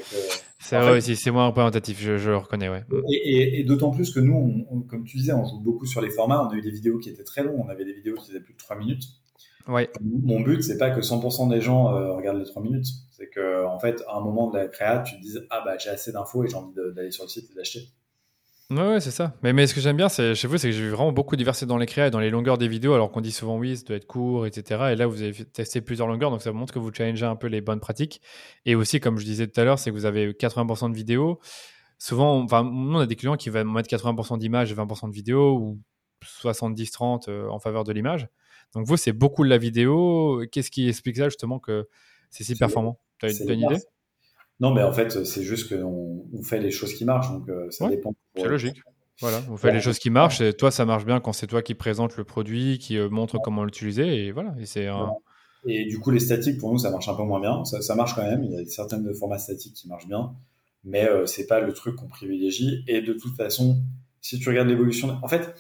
A: C'est vrai aussi, c'est moins représentatif, je, je, le reconnais, ouais.
B: Et, d'autant plus que nous, comme tu disais, on joue beaucoup sur les formats. On a eu des vidéos qui étaient très longues, on avait des vidéos qui faisaient plus de 3 minutes.
A: Ouais.
B: Mon but, c'est pas que 100% des gens euh, regardent les 3 minutes. C'est que, en fait, à un moment de la créa, tu te dises Ah, bah, j'ai assez d'infos et j'ai envie d'aller sur le site et d'acheter.
A: Ouais, ouais c'est ça. Mais, mais ce que j'aime bien chez vous, c'est que j'ai vu vraiment beaucoup de diversité dans les créas et dans les longueurs des vidéos, alors qu'on dit souvent oui, ça doit être court, etc. Et là, vous avez testé plusieurs longueurs, donc ça montre que vous challengez un peu les bonnes pratiques. Et aussi, comme je disais tout à l'heure, c'est que vous avez 80% de vidéos. Souvent, enfin, on a des clients qui vont mettre 80% d'images et 20% de vidéos ou 70-30 euh, en faveur de l'image. Donc vous, c'est beaucoup de la vidéo. Qu'est-ce qui explique ça justement que c'est si performant? Tu as, une idée?
B: Non, mais en fait, c'est juste qu'on on fait les choses qui marchent. Donc euh, ça dépend.
A: C'est logique. Voilà, on fait les choses qui marchent. Et toi, ça marche bien quand c'est toi qui présente le produit, qui euh, montre comment l'utiliser. Et voilà. Et, c'est
B: et du coup, les statiques, pour nous, ça marche un peu moins bien. Ça, marche quand même. Il y a certaines formats statiques qui marchent bien. Mais ce euh, c'est pas le truc qu'on privilégie. Et de toute façon, si tu regardes l'évolution. En fait,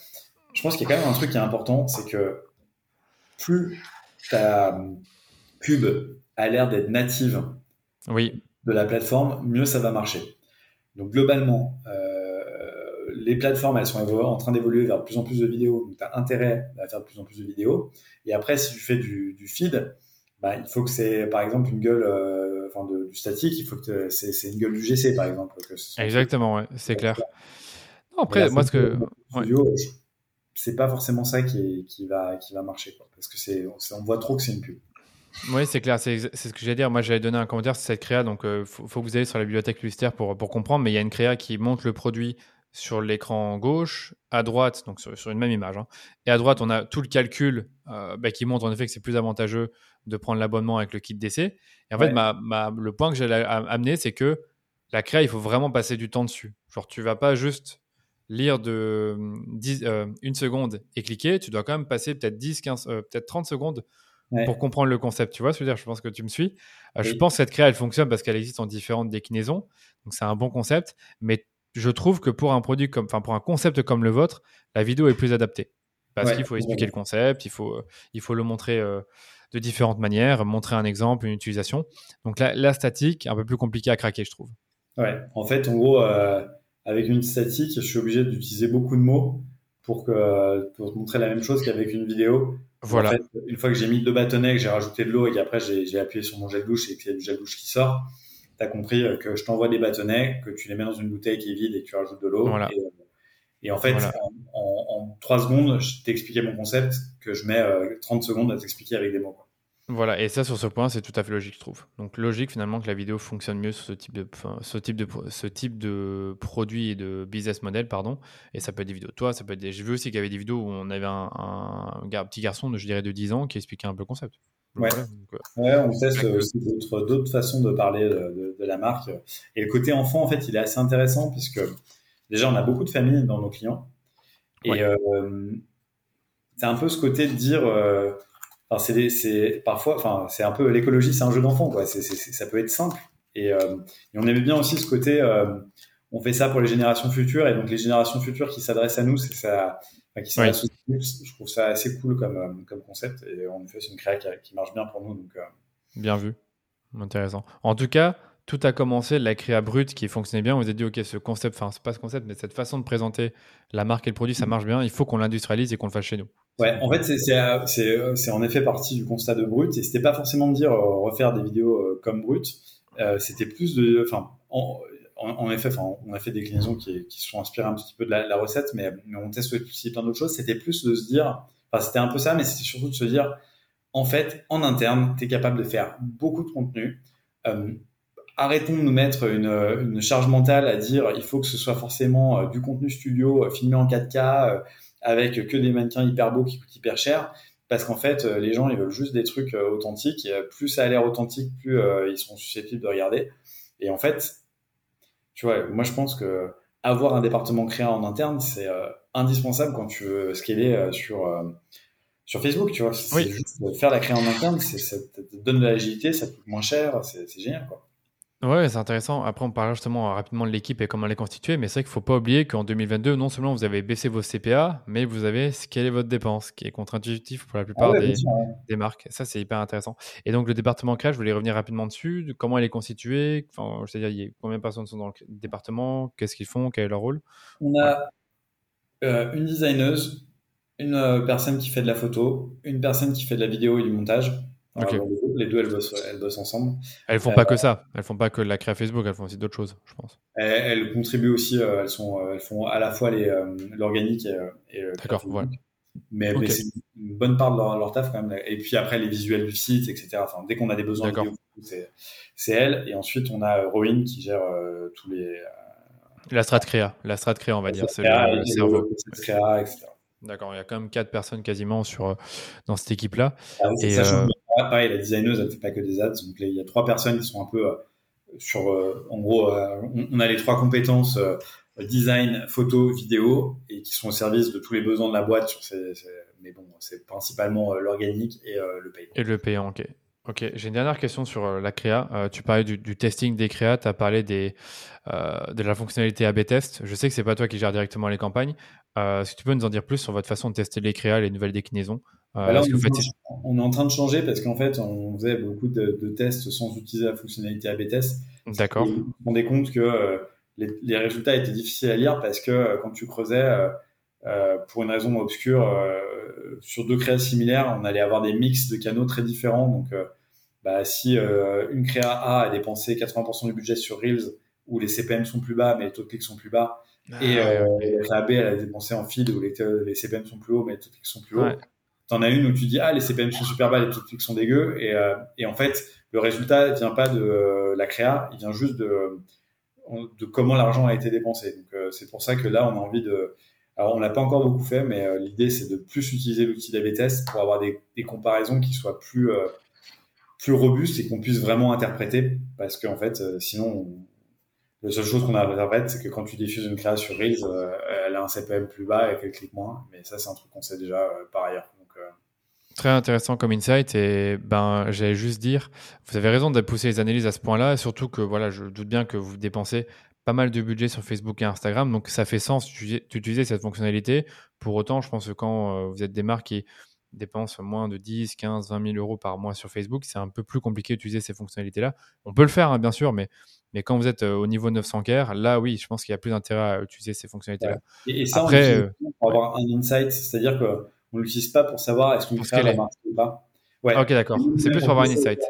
B: je pense qu'il y a quand même un truc qui est important. C'est que plus ta pub a l'air d'être native
A: oui.
B: De la plateforme, mieux ça va marcher. Donc globalement, euh, les plateformes, elles sont en train d'évoluer vers de plus en plus de vidéos. Donc tu as intérêt à faire de plus en plus de vidéos. Et après, si tu fais du, feed, bah, il faut que c'est par exemple une gueule euh, enfin du statique, il faut que c'est une gueule du GC par exemple.
A: Exactement, ouais, c'est clair. après, moi, ce que.
B: c'est pas forcément ça qui, qui, va, qui va marcher. Quoi, parce que c'est, on voit trop que c'est une pub.
A: Oui, c'est clair, c'est ce que j'allais dire. Moi, j'avais donné un commentaire sur cette créa, donc il euh, faut, que vous ayez sur la bibliothèque publicitaire pour, pour comprendre, mais il y a une créa qui montre le produit sur l'écran gauche, à droite, donc sur, une même image, hein, et à droite, on a tout le calcul euh, bah, qui montre en effet que c'est plus avantageux de prendre l'abonnement avec le kit d'essai. Et en fait, ma, le point que j'allais amener, c'est que la créa, il faut vraiment passer du temps dessus. Genre, tu vas pas juste lire de 10, euh, une seconde et cliquer, tu dois quand même passer peut-être 10, 15, peut-être 30 secondes pour comprendre le concept. Tu vois ce que je veux dire Je pense que tu me suis. Euh, je pense que cette créa, elle fonctionne parce qu'elle existe en différentes déclinaisons. Donc, c'est un bon concept. Mais je trouve que pour un produit comme, enfin, pour un concept comme le vôtre, la vidéo est plus adaptée. Parce qu'il faut expliquer le concept, il faut, euh, il faut le montrer euh, de différentes manières, montrer un exemple, une utilisation. Donc, la, la statique, un peu plus compliqué à craquer, je trouve.
B: Ouais, en fait, en gros, avec une statique, je suis obligé d'utiliser beaucoup de mots pour, que, pour montrer la même chose qu'avec une vidéo.
A: Voilà.
B: une fois que j'ai mis deux bâtonnets, que j'ai rajouté de l'eau et qu'après j'ai appuyé sur mon gel douche et qu'il y a du gel douche qui sort, tu as compris euh, que je t'envoie des bâtonnets, que tu les mets dans une bouteille qui est vide et que tu rajoutes de l'eau. Et, euh, en fait, en, trois secondes, je t'ai expliqué mon concept que je mets 30 euh, secondes à t'expliquer avec des mots.
A: Voilà, et ça sur ce point, c'est tout à fait logique, je trouve. Donc logique finalement que la vidéo fonctionne mieux sur ce type de, ce type de, ce type de produit et de business model, pardon. Et ça peut être des vidéos. Toi, ça peut être des. J'ai vu aussi qu'il y avait des vidéos où on avait un, un, petit garçon de, je dirais, de 10 ans qui expliquait un peu le concept.
B: Ouais. Euh, ouais, on teste aussi d'autres façons de parler de, la marque. Et le côté enfant, en fait, il est assez intéressant puisque déjà, on a beaucoup de familles dans nos clients. Et euh, c'est un peu ce côté de dire. Euh, c'est parfois, enfin, c'est un peu l'écologie, c'est un jeu d'enfant, quoi. C'est, ça peut être simple. Et, euh, et, on aimait bien aussi ce côté, euh, on fait ça pour les générations futures, et donc les générations futures qui s'adressent à nous, c'est ça, qui s'adressent Je trouve ça assez cool comme, euh, comme concept, et en effet, c'est une créa qui, marche bien pour nous. Donc,
A: Bien vu, intéressant. En tout cas, tout a commencé, la créa brute qui fonctionnait bien. On vous a dit, OK, ce concept, enfin, c'est pas ce concept, mais cette façon de présenter la marque et le produit, ça marche bien. Il faut qu'on l'industrialise et qu'on le fasse chez nous.
B: Ouais, en fait, c'est en effet partie du constat de Brut. Et c'était pas forcément de dire euh, refaire des vidéos euh, comme Brut. Euh, c'était plus de. Enfin, en, en, effet, on a fait des clinaisons qui, qui sont inspirées un petit peu de la, recette, mais, mais, on teste aussi plein d'autres choses. C'était plus de se dire. Enfin, c'était un peu ça, mais c'était surtout de se dire en fait, en interne, tu es capable de faire beaucoup de contenu. arrêtons de nous mettre une, une, charge mentale à dire il faut que ce soit forcément du contenu studio filmé en 4K avec que des mannequins hyper beaux qui coûtent hyper cher parce qu'en fait euh, les gens ils veulent juste des trucs euh, authentiques. Et plus ça a l'air authentique plus euh, ils sont susceptibles de regarder. Et en fait tu vois moi je pense que avoir un département créa en interne c'est indispensable quand tu veux scaler sur sur Facebook tu vois. Juste faire la créa en interne ça te donne de l'agilité ça coûte moins cher c'est génial quoi
A: Ouais, c'est intéressant. Après, on parlera justement rapidement de l'équipe et comment elle est constituée, mais c'est vrai qu'il ne faut pas oublier qu'en 2022, non seulement vous avez baissé vos CPA, mais vous avez scalé votre dépense, qui est contre-intuitif pour la plupart ah des, marques. Ça, c'est hyper intéressant. Et donc, le département créa, je voulais revenir rapidement dessus. comment elle est constituée? Enfin, C'est-à-dire, combien de personnes sont dans le département? Qu'est-ce qu'ils font? Quel est leur rôle?
B: On a euh, une designeuse, une euh, personne qui fait de la photo, une personne qui fait de la vidéo et du montage les deux, elles bossent, elles bossent ensemble.
A: Elles font pas que euh, ça. Elles font pas que la créa Facebook. Elles font aussi d'autres choses, je pense.
B: Elles, contribuent aussi. Euh, elles sont, euh, elles font à la fois les l'organique et, et
A: D'accord. Voilà.
B: Mais, c'est une bonne part de leur, taf quand même. Et puis après les visuels du site, etc. Enfin, dès qu'on a des besoins c'est elle. Et ensuite on a Rowan qui gère tous les.
A: la strat créa, la strat créa, on va dire, c'est le, cerveau. Créa, etc. D'accord, il y a quand même quatre personnes quasiment sur, dans cette équipe-là.
B: Ah et, pareil, la designeuse, elle fait pas que des ads. Donc, il y a trois personnes qui sont un peu euh, sur, euh, en gros, euh, on, a les trois compétences design, photo, vidéo, et qui sont au service de tous les besoins de la boîte. Sur mais bon, c'est principalement l'organique et le payant.
A: Et le payant, ok. Ok, j'ai une dernière question sur la créa. tu parlais du, testing des créas, tu as parlé des, de la fonctionnalité AB test. Je sais que c'est pas toi qui gères directement les campagnes. Est-ce que tu peux nous en dire plus sur votre façon de tester les créas, les nouvelles déclinaisons?
B: Bah on, est en train de changer parce qu'en fait, on faisait beaucoup de, tests sans utiliser la fonctionnalité AB test.
A: D'accord. On
B: se rendait compte que euh, les, résultats étaient difficiles à lire parce que euh, quand tu creusais, euh, pour une raison obscure, sur deux créas similaires, on allait avoir des mix de canaux très différents. Donc, bah, si une créa A a dépensé 80% du budget sur Reels, où les CPM sont plus bas, mais les taux de clics sont plus bas, Ah, et la B, elle a dépensé en feed où les, les CPM sont plus hauts, mais les taux sont plus hauts. T'en as une où tu dis ah les CPM sont super bas, les taux sont dégueux, et, et en fait le résultat vient pas de la créa, il vient juste de de comment l'argent a été dépensé. Donc c'est pour ça que là on a envie de alors, on l'a pas encore beaucoup fait, mais euh, l'idée, c'est de plus utiliser l'outil d'AB pour avoir des, comparaisons qui soient plus, euh, plus robustes et qu'on puisse vraiment interpréter. Parce qu'en fait, euh, sinon, la seule chose qu'on interprète, c'est que quand tu diffuses une création sur Reels, elle a un CPM plus bas et qu'elle clique moins. Mais ça, c'est un truc qu'on sait déjà par ailleurs.
A: Très intéressant comme insight et ben j'allais juste dire, vous avez raison de pousser les analyses à ce point-là, surtout que voilà, je doute bien que vous dépensez pas mal de budget sur Facebook et Instagram, donc ça fait sens d'utiliser cette fonctionnalité. Pour autant, je pense que quand euh, vous êtes des marques qui dépensent moins de 10, 15, 20 000 euros par mois sur Facebook, c'est un peu plus compliqué d'utiliser ces fonctionnalités-là. On peut le faire, hein, bien sûr, mais, mais quand vous êtes euh, au niveau 900 k là, oui, je pense qu'il y a plus d'intérêt à utiliser ces fonctionnalités-là.
B: Et, ça, Après, on euh, pour avoir un insight, c'est-à-dire qu'on ne l'utilise pas pour savoir est-ce qu'on peut va ou pas.
A: Ouais. Ok, d'accord. C'est plus pour avoir un insight.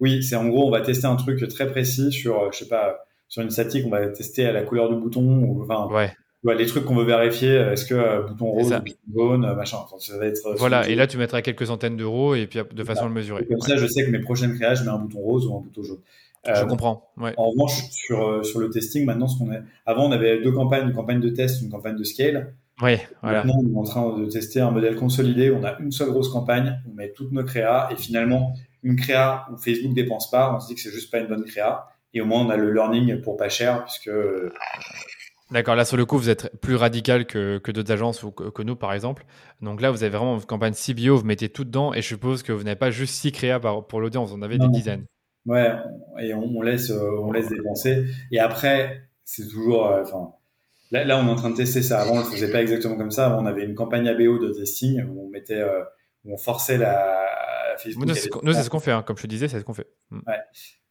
B: Oui, c'est en gros, on va tester un truc très précis sur, je sais pas, sur une statique, on va tester à la couleur du bouton, ou, enfin, ouais. les trucs qu'on veut vérifier, est-ce que euh, bouton rose, bouton jaune, euh, machin. ça va être,
A: euh, voilà, et là tu mettras quelques centaines d'euros et puis de façon à le mesurer.
B: comme ça, je sais que mes prochaines créations, je mets un bouton rose ou un bouton jaune.
A: je comprends.
B: En revanche, sur, sur le testing, maintenant, ce qu'on est... avant, on avait deux campagnes, une campagne de test, une campagne de scale.
A: Oui, voilà.
B: Maintenant, on est en train de tester un modèle consolidé. On a une seule grosse campagne, on met toutes nos créas et finalement, une créa où Facebook dépense pas, on se dit que c'est juste pas une bonne créa et au moins on a le learning pour pas cher puisque
A: D'accord, là sur le coup, vous êtes plus radical que, que d'autres agences ou que, nous par exemple. Donc là, vous avez vraiment une campagne CBO, vous mettez tout dedans et je suppose que vous n'avez pas juste 6 créas pour l'audience, vous en avez des dizaines.
B: Ouais, et on, laisse, on laisse dépenser. Et après, c'est toujours. Euh, là, là, on est en train de tester ça. Avant, on ne faisait pas exactement comme ça. Avant, on avait une campagne ABO de testing où on mettait. Euh, où on forçait la,
A: Facebook. Nous, c'est ce qu'on fait, hein. comme je te disais, c'est ce qu'on fait.
B: Mm. Ouais.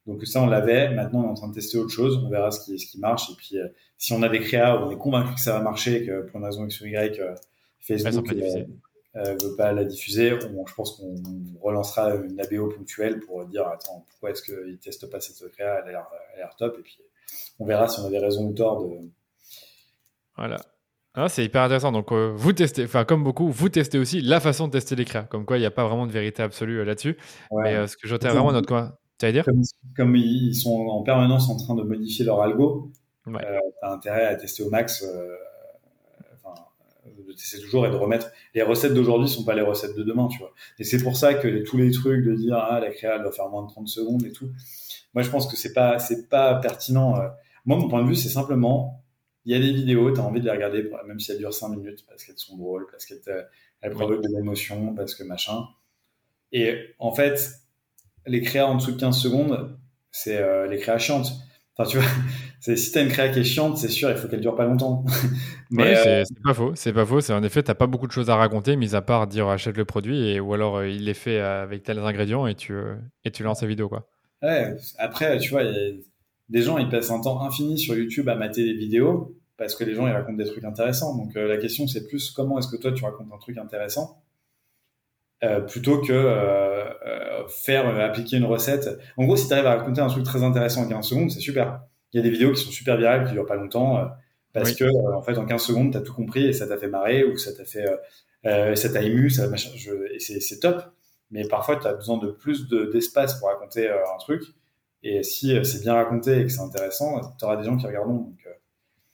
B: Donc ça, on l'avait. Maintenant, on est en train de tester autre chose. On verra ce qui, ce qui marche. Et puis, euh, si on avait créa, on est convaincu que ça va marcher, que pour une raison X ou Y, euh, Facebook ne euh, veut pas la diffuser, je pense qu'on relancera une ABO ponctuelle pour dire attends, pourquoi est-ce qu'ils ne testent pas cette créa? Elle a l'air top. Et puis, on verra si on avait raison ou tort de.
A: Voilà. Ah, c'est hyper intéressant. Donc, vous testez, enfin, comme beaucoup, vous testez aussi la façon de tester les créas. Comme quoi, il n'y a pas vraiment de vérité absolue là-dessus. Mais ce que j'entends vraiment notre coin dire?
B: Comme, ils sont en permanence en train de modifier leur algo, ouais. euh, tu as intérêt à tester au max, euh, de tester toujours et de remettre. Les recettes d'aujourd'hui sont pas les recettes de demain, tu vois. Et c'est pour ça que tous les trucs de dire ah la créa doit faire moins de 30 secondes et tout. Moi, je pense que c'est pas c'est pas pertinent. Euh. Moi, mon point de vue, c'est simplement il y a des vidéos, tu as envie de les regarder, même si elles durent 5 minutes, parce qu'elles sont drôles, parce qu'elles elles provoquent de l'émotion, parce que machin. Et en fait, les créas en dessous de 15 secondes, c'est euh, les créas chiantes. Enfin, tu vois, si t'as une créa qui est chiante, c'est sûr, il faut qu'elle dure pas longtemps.
A: Mais euh, c'est pas faux, c'est pas faux. C'est en effet, t'as pas beaucoup de choses à raconter, mis à part dire achète le produit et ou alors euh, il est fait avec tels ingrédients et tu et tu lances la vidéo quoi.
B: Ouais. Après, tu vois, des gens ils passent un temps infini sur YouTube à mater des vidéos parce que les gens ils racontent des trucs intéressants. Donc la question c'est plus comment est-ce que toi tu racontes un truc intéressant euh, plutôt que euh, euh, faire appliquer une recette. En gros, si tu arrives à raconter un truc très intéressant en 15 secondes, c'est super. Il y a des vidéos qui sont super virales, qui durent pas longtemps, parce que en fait, en 15 secondes, tu as tout compris et ça t'a fait marrer ou ça t'a fait, ça t'a ému, ça, machin, et c'est top. Mais parfois, tu as besoin de plus d'espace pour raconter un truc. Et si c'est bien raconté et que c'est intéressant, tu auras des gens qui regarderont. Donc,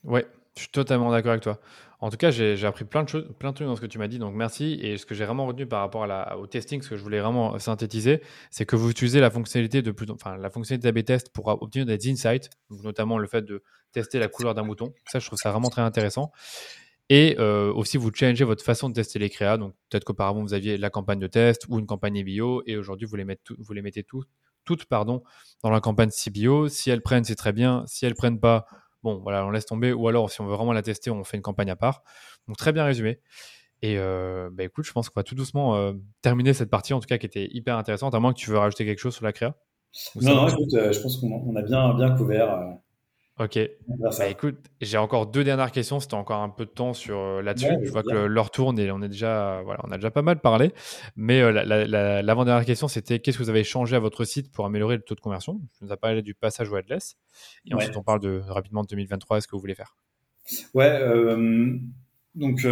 A: ouais, je suis totalement d'accord avec toi. En tout cas, j'ai appris plein de choses, plein de trucs dans ce que tu m'as dit, donc merci. Et ce que j'ai vraiment retenu par rapport au testing, ce que je voulais vraiment synthétiser, c'est que vous utilisez la fonctionnalité de plus, enfin la fonctionnalité d'AB test pour obtenir des insights, notamment le fait de tester la couleur d'un bouton. Ça, je trouve ça vraiment très intéressant. Et euh, aussi, vous changez votre façon de tester les créas. Donc, peut-être qu'auparavant, vous aviez la campagne de test ou une campagne bio, et aujourd'hui, vous les mettez, vous les mettez toutes pardon, dans la campagne CBO. Si elles prennent, c'est très bien. Si elles prennent pas, bon, voilà, on laisse tomber. Ou alors, si on veut vraiment la tester, on fait une campagne à part. Donc, très bien résumé. Et euh, bah, écoute, je pense qu'on va tout doucement euh, terminer cette partie, en tout cas, qui était hyper intéressante, à moins que tu veux rajouter quelque chose sur la créa.
B: Non, non, écoute, euh, je pense qu'on a bien, bien couvert.
A: Ok. Bah, écoute, j'ai encore deux dernières questions. C'était encore un peu de temps sur euh, là-dessus. je vois que l'heure tourne et on est déjà, voilà, on a déjà pas mal parlé. Mais euh, l'avant-dernière question, c'était qu'est-ce que vous avez changé à votre site pour améliorer le taux de conversion? Tu nous as parlé du passage au headless. Et ensuite, on parle de, rapidement de 2023 est ce que vous voulez faire.
B: Ouais, donc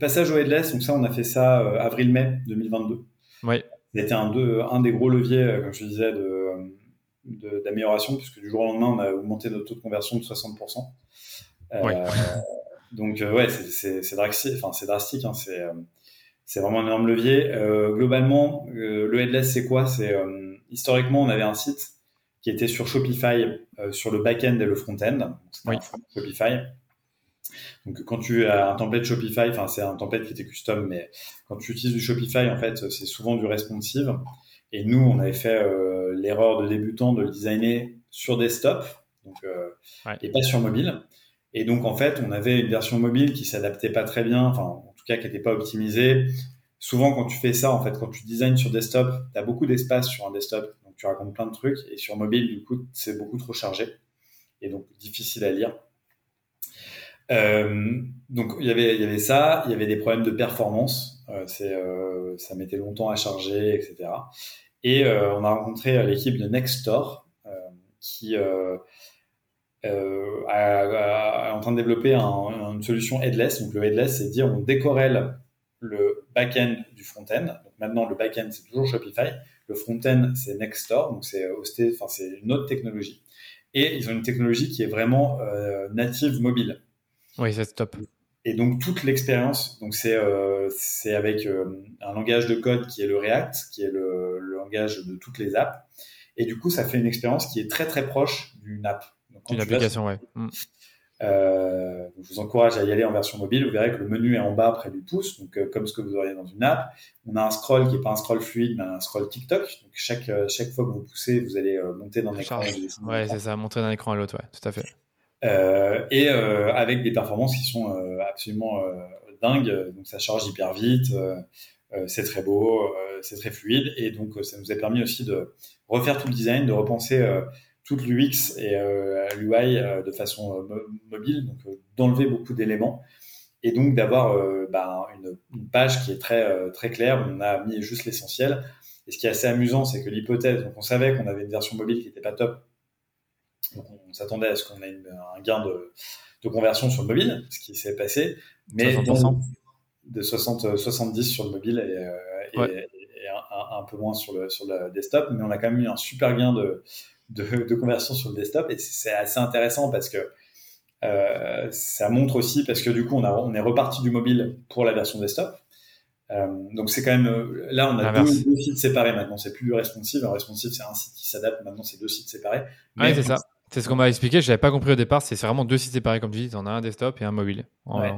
B: passage au headless, donc ça on a fait ça avril-mai 2022.
A: Ouais.
B: C'était un, un des gros leviers, comme je disais, de d'amélioration, puisque du jour au lendemain, on a augmenté notre taux de conversion de 60%. Euh, donc, euh, ouais, c'est drastique. Enfin, c'est drastique. Hein, euh, c'est vraiment un énorme levier. globalement, le headless, c'est quoi? C'est historiquement, on avait un site qui était sur Shopify, sur le back-end et le front-end. Oui. Shopify. Donc, quand tu as un template Shopify, enfin, c'est un template qui était custom, mais quand tu utilises du Shopify, en fait, c'est souvent du responsive. Et nous, on avait fait euh, l'erreur de débutant de le designer sur desktop donc, euh, et pas sur mobile. Et donc, en fait, on avait une version mobile qui s'adaptait pas très bien, enfin, en tout cas, qui n'était pas optimisée. Souvent, quand tu fais ça, en fait, quand tu designes sur desktop, tu as beaucoup d'espace sur un desktop, donc tu racontes plein de trucs. Et sur mobile, du coup, c'est beaucoup trop chargé et donc difficile à lire. Euh, donc il y avait il y avait ça, il y avait des problèmes de performance, c'est ça mettait longtemps à charger, etc. Et euh, on a rencontré euh, l'équipe de Nextdoor euh, qui est en train de développer une solution headless. Donc le headless, c'est dire on décorrèle le back-end du front-end. Donc maintenant, le back-end, c'est toujours Shopify. Le front-end, c'est Nextdoor, donc c'est hosté, enfin c'est une autre technologie. Et ils ont une technologie qui est vraiment native mobile.
A: Oui, c'est top.
B: Et donc toute l'expérience, donc c'est c'est avec un langage de code qui est le React, qui est le langage de toutes les apps. Et du coup, ça fait une expérience qui est très très proche d'une app.
A: Une application, ouais. Mm.
B: Euh, je vous encourage à y aller en version mobile. Vous verrez que le menu est en bas près du pouce, donc euh, comme ce que vous auriez dans une app. On a un scroll qui n'est pas un scroll fluide, mais un scroll TikTok. Donc chaque euh, chaque fois que vous poussez, vous allez monter dans l'écran.
A: Ouais, c'est ça, monter d'un écran à l'autre, ouais, tout à fait.
B: et avec des performances qui sont absolument dingues. Donc ça charge hyper vite. C'est très beau, c'est très fluide, et donc euh, ça nous a permis aussi de refaire tout le design, de repenser toute l'UX et l'UI de façon mobile, donc d'enlever beaucoup d'éléments et donc d'avoir bah, une, page qui est très très claire on a mis juste l'essentiel. Et ce qui est assez amusant, c'est que l'hypothèse, donc on savait qu'on avait une version mobile qui n'était pas top, donc on, s'attendait à ce qu'on ait un gain de, de, conversion sur le mobile, ce qui s'est passé, mais de 60, 70 sur le mobile et, euh, un, peu moins sur le, sur le desktop, mais on a quand même eu un super gain de, de, conversion sur le desktop et c'est assez intéressant parce que euh, ça montre aussi, parce que du coup on, a, on est reparti du mobile pour la version desktop. Euh, donc c'est quand même là on a deux, sites séparés maintenant, c'est plus responsive. Un responsive c'est un site qui s'adapte, maintenant c'est deux sites séparés.
A: Oui, c'est ça. C'est ce qu'on m'a expliqué, je n'avais pas compris au départ, c'est vraiment deux sites séparés comme tu dis, on a un desktop et un mobile.
B: ouais.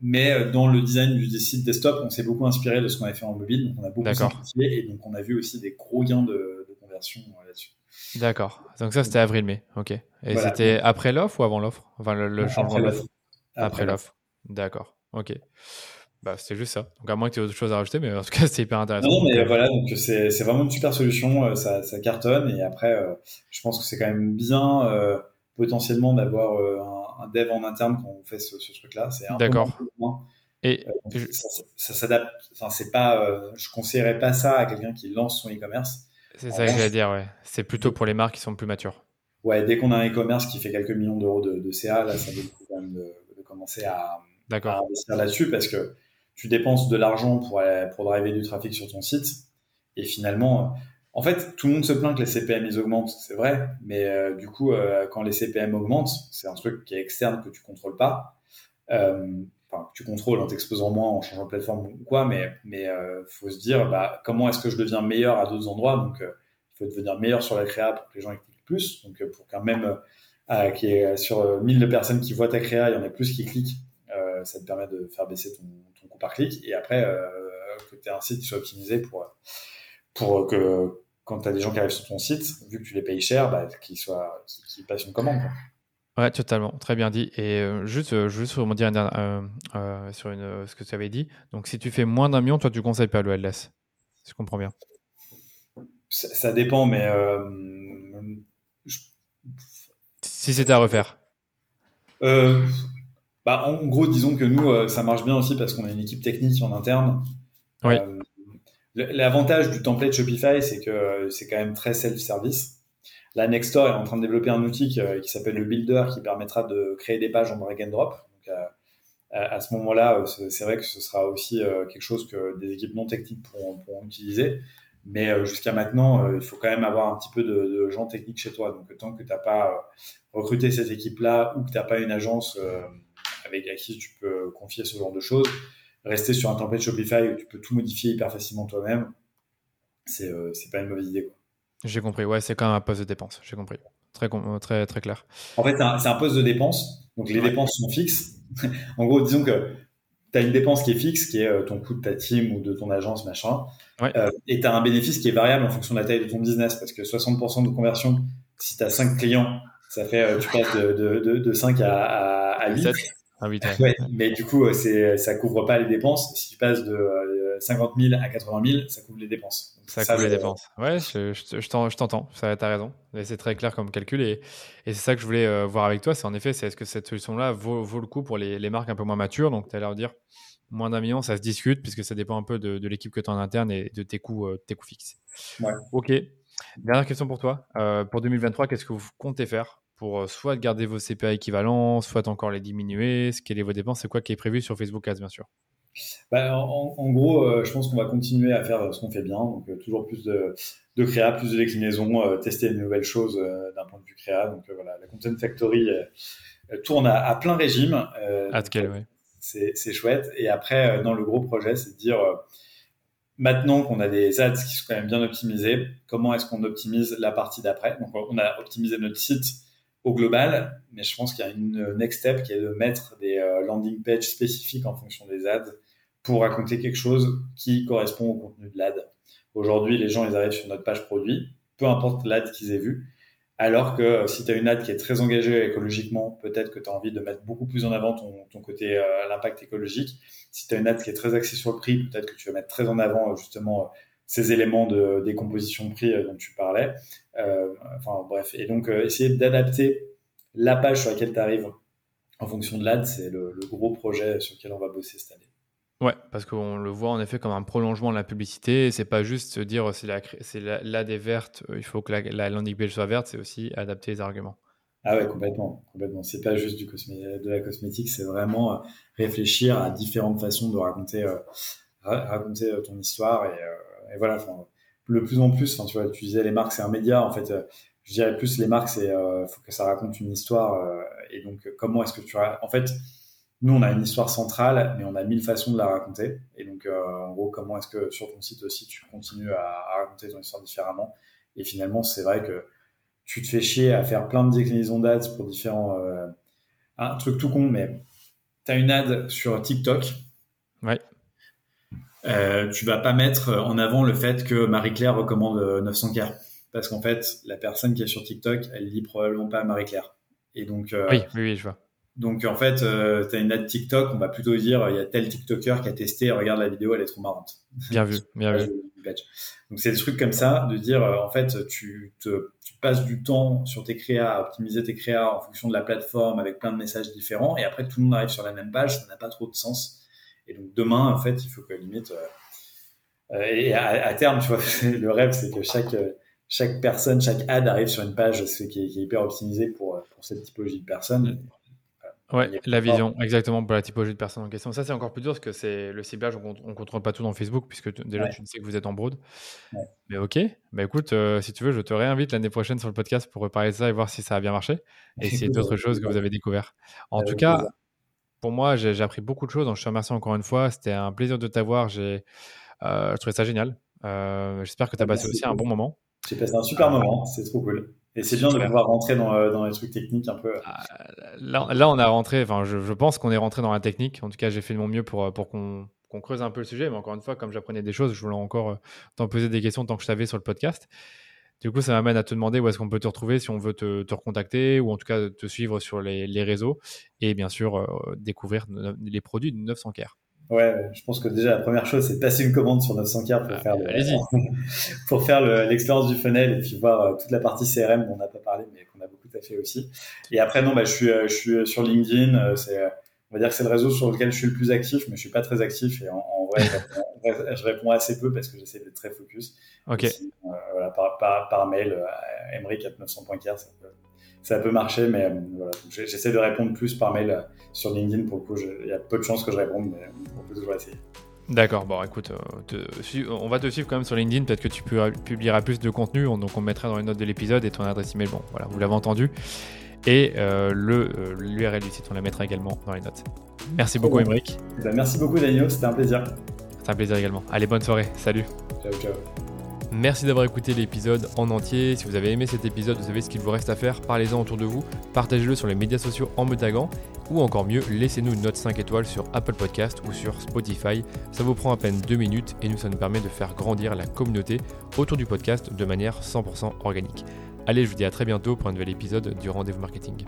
B: Mais euh, dans le design du site desktop, on s'est beaucoup inspiré de ce qu'on avait fait en mobile. Donc on a beaucoup simplifié et donc on a vu aussi des gros gains de, conversion euh, là-dessus.
A: D'accord. Donc ça, c'était avril-mai. OK. Et c'était après l'offre ou avant l'offre? Enfin, le, changement
B: l'offre.
A: Après l'offre. D'accord. OK. Bah, c'était juste ça. Donc, à moins que tu aies autre chose à rajouter, mais en tout cas, c'est hyper intéressant.
B: Non, mais voilà, donc c'est, vraiment une super solution. Euh, ça, ça cartonne. Et après, je pense que c'est quand même bien potentiellement d'avoir un un dev en interne quand on fait ce, truc-là. C'est
A: D'accord.
B: Et euh, ça, s'adapte. Enfin, c'est pas. Euh, je conseillerais pas ça à quelqu'un qui lance son e-commerce.
A: C'est ça que j'allais dire. Ouais. C'est plutôt pour les marques qui sont plus matures.
B: Ouais. Dès qu'on a un e-commerce qui fait quelques millions d'euros de, CA, là, ça vaut quand même de, commencer à, investir là-dessus parce que tu dépenses de l'argent pour pour driver du trafic sur ton site et finalement en fait, tout le monde se plaint que les CPM ils augmentent, c'est vrai, mais euh, du coup, euh, quand les CPM augmentent, c'est un truc qui est externe que tu contrôles pas. Euh, enfin, tu contrôles en t'exposant moins, en changeant de plateforme ou quoi, mais mais faut se dire, bah, comment est-ce que je deviens meilleur à d'autres endroits? Donc, il faut devenir meilleur sur la créa pour que les gens cliquent plus. Donc, pour qu'un même qui est sur 1000 personnes qui voient ta créa, il y en a plus qui cliquent. ça te permet de faire baisser ton, ton coût par clic et après que tu aies un site qui soit optimisé pour pour que quand tu as des gens qui arrivent sur ton site, vu que tu les payes cher, bah, qu'ils soient, qu'ils passent une commande.
A: Ouais, totalement, très bien dit. Et euh, juste, euh, juste pour dire euh, sur une, ce que tu avais dit. Donc, si tu fais moins d'un million, toi, tu conseilles pas le headless. Si je comprends bien.
B: Ça, dépend, mais
A: si c'était à refaire.
B: Bah, en gros, disons que nous, ça marche bien aussi parce qu'on a une équipe technique en interne.
A: Oui.
B: L'avantage du template Shopify, c'est que c'est quand même très self-service. la Nextdoor est en train de développer un outil qui, s'appelle le Builder qui permettra de créer des pages en drag and drop. Donc, à, ce moment-là, c'est vrai que ce sera aussi quelque chose que des équipes non techniques pourront, pourront utiliser. Mais jusqu'à maintenant, il faut quand même avoir un petit peu de, de gens techniques chez toi. Donc, tant que tu n'as pas recruté cette équipe-là ou que tu n'as pas une agence avec à qui tu peux confier ce genre de choses, rester sur un template Shopify où tu peux tout modifier hyper facilement toi-même, c'est euh, pas une mauvaise idée.
A: J'ai compris, ouais, c'est quand même un poste de dépense, j'ai compris. Très, très, très clair.
B: En fait, c'est un, poste de dépense, donc les dépenses sont fixes. en gros, disons que tu as une dépense qui est fixe, qui est euh, ton coût de ta team ou de ton agence, machin, euh, et tu as un bénéfice qui est variable en fonction de la taille de ton business, parce que 60% de conversion, si tu as 5 clients, ça fait, tu passes de, de, de, 5 à, à, 8.
A: Ah oui,
B: mais du coup, c'est, ça couvre pas les dépenses. Si tu passes de 50 euh, 000 à 80 000, ça couvre les dépenses.
A: ça, couvre les dépenses. Ouais, je, je, je t'entends. Tu as raison. C'est très clair comme calcul. Et, et c'est ça que je voulais euh, voir avec toi. C'est en effet, c'est est-ce que cette solution-là vaut, vaut, le coup pour les, les, marques un peu moins matures? Donc, tu as l'air de dire moins d'un million, ça se discute puisque ça dépend un peu de, de l'équipe que tu as en interne et de tes coûts, euh, tes coûts fixes.
B: Ouais.
A: Ok. Dernière question pour toi. pour 2023, qu'est-ce que vous comptez faire? Pour euh, soit garder vos CPA équivalents, soit encore les diminuer sont vos dépenses C'est quoi qui est prévu sur Facebook Ads, bien sûr?
B: Bah, en, gros, euh, je pense qu'on va continuer à faire ce qu'on fait bien, donc euh, toujours plus de, de, créa, plus de déclinaison, tester de nouvelles choses d'un point de vue créa. Donc voilà, la Content Factory tourne à, plein régime.
A: oui.
B: C'est chouette. Et après, dans le gros projet, c'est de dire maintenant qu'on a des ads qui sont quand même bien optimisés, comment est-ce qu'on optimise la partie d'après? Donc on a optimisé notre site au global, mais je pense qu'il y a une next step qui est de mettre des euh, landing pages spécifiques en fonction des ads pour raconter quelque chose qui correspond au contenu de l'ad. Aujourd'hui, les gens, ils arrivent sur notre page produit, peu importe l'ad qu'ils aient vu. Alors que euh, si tu as une ad qui est très engagée écologiquement, peut-être que tu as envie de mettre beaucoup plus en avant ton, côté euh, l'impact écologique. Si tu as une ad qui est très axée sur le prix, peut-être que tu vas mettre très en avant justement ces éléments de décomposition prix euh, dont tu parlais. Euh, enfin bref, et donc euh, essayer d'adapter la page sur laquelle tu arrives en fonction de l'ad, c'est le, gros projet sur lequel on va bosser cette année.
A: Ouais, parce qu'on le voit en effet comme un prolongement de la publicité. C'est pas juste dire c'est la, c'est l'ad est verte, il faut que la, landing page soit verte, c'est aussi adapter les arguments.
B: Ah ouais, complètement, complètement. C'est pas juste du de la cosmétique, c'est vraiment réfléchir à différentes façons de raconter, raconter ton histoire et, et voilà, le plus en plus, tu vois, tu disais les marques, c'est un média. En fait, euh, je dirais plus les marques, c'est euh, faut que ça raconte une histoire. Euh, et donc, comment est-ce que tu en fait, nous, on a une histoire centrale, mais on a mille façons de la raconter. Et donc, en gros, comment est-ce que sur ton site aussi, tu continues à, raconter ton histoire différemment Et finalement, c'est vrai que tu te fais chier à faire plein de déclinaisons d'ads pour différents. un truc tout con, mais tu as une ad sur TikTok. Euh, tu vas pas mettre en avant le fait que Marie-Claire recommande 900K. Euh, Parce qu'en fait, la personne qui est sur TikTok, elle lit probablement pas Marie-Claire. Et donc,
A: euh, oui, oui, je vois.
B: Donc, en fait, euh, tu as une ad TikTok, on va plutôt dire, il y a tel TikToker qui a testé, regarde la vidéo, elle est trop marrante.
A: Bien vu, bien vu.
B: Donc, c'est des trucs comme ça, de dire, en fait, tu, te, tu passes du temps sur tes créas, à optimiser tes créas en fonction de la plateforme avec plein de messages différents, et après, tout le monde arrive sur la même page, ça n'a pas trop de sens. Et donc demain, en fait, il faut que limite, euh, euh, et à, terme, tu vois, le rêve, c'est que chaque chaque personne, chaque ad arrive sur une page qui est, qui est hyper optimisée pour, pour cette typologie de personnes.
A: Ouais, la vision, exactement, pour la typologie de personnes en question. Ça, c'est encore plus dur parce que c'est le ciblage, on ne contrôle pas tout dans Facebook puisque déjà, tu sais que vous êtes en broad. Mais ok, bah écoute, euh, si tu veux, je te réinvite l'année prochaine sur le podcast pour reparler de ça et voir si ça a bien marché et si d'autres choses que vous avez découvert. En tout cas, pour moi, j'ai appris beaucoup de choses. Donc, je te remercie encore une fois. C'était un plaisir de t'avoir. J'ai euh, trouvé ça génial. Euh, j'espère que tu as passé aussi un bon moment.
B: J'ai passé un super moment. C'est trop cool. Et c'est bien de pouvoir rentrer dans, euh, dans, les trucs techniques un peu. Ah,
A: là, là on a rentré, enfin, je, pense qu'on est rentré dans la technique. En tout cas, j'ai fait de mon mieux pour, pour qu'on creuse un peu le sujet. Mais encore une fois, comme j'apprenais des choses, je voulais encore t'en poser des questions tant que je t'avais sur le podcast. Du coup, ça m'amène à te demander où est-ce qu'on peut te retrouver si on veut te, te, recontacter ou en tout cas te suivre sur les, les réseaux et bien sûr euh, découvrir les produits de 900 Care.
B: Ouais, je pense que déjà la première chose, c'est de passer une commande sur 900 Care pour, faire pour faire l'expérience du funnel et puis voir euh, toute la partie CRM dont on n'a pas parlé mais qu'on a beaucoup à fait aussi. Et après, non, bah, je, suis, euh, je suis sur LinkedIn. c'est va dire que c'est le réseau sur lequel je suis le plus actif, mais je suis pas très actif et en, vrai, je, réponds, assez peu parce que j'essaie d'être très focus.
A: Ok.
B: voilà, par, par, par, mail, emric 900.care, ça peut, ça peut marcher, mais voilà, j'essaie de répondre plus par mail sur LinkedIn. Pour le coup, il y a peu de chances que je réponde, mais on peut toujours essayer.
A: D'accord, bon écoute, euh, on va te suivre quand même sur LinkedIn, peut-être que tu publieras plus de contenu, donc on mettra dans les notes de l'épisode et ton adresse email, bon voilà, vous l'avez entendu. Et euh, le euh, l'URL du site, on la mettra également dans les notes. Merci beaucoup, Emeric.
B: Eh ben, merci beaucoup, Daniel, c'était un plaisir.
A: C'était un plaisir également. Allez, bonne soirée, salut.
B: Ciao, ciao.
A: Merci d'avoir écouté l'épisode en entier. Si vous avez aimé cet épisode, vous savez ce qu'il vous reste à faire. Parlez-en autour de vous, partagez-le sur les médias sociaux en me taguant, ou encore mieux, laissez-nous une note 5 étoiles sur Apple Podcast ou sur Spotify. Ça vous prend à peine 2 minutes et nous, ça nous permet de faire grandir la communauté autour du podcast de manière 100% organique. Allez, je vous dis à très bientôt pour un nouvel épisode du Rendez-vous Marketing.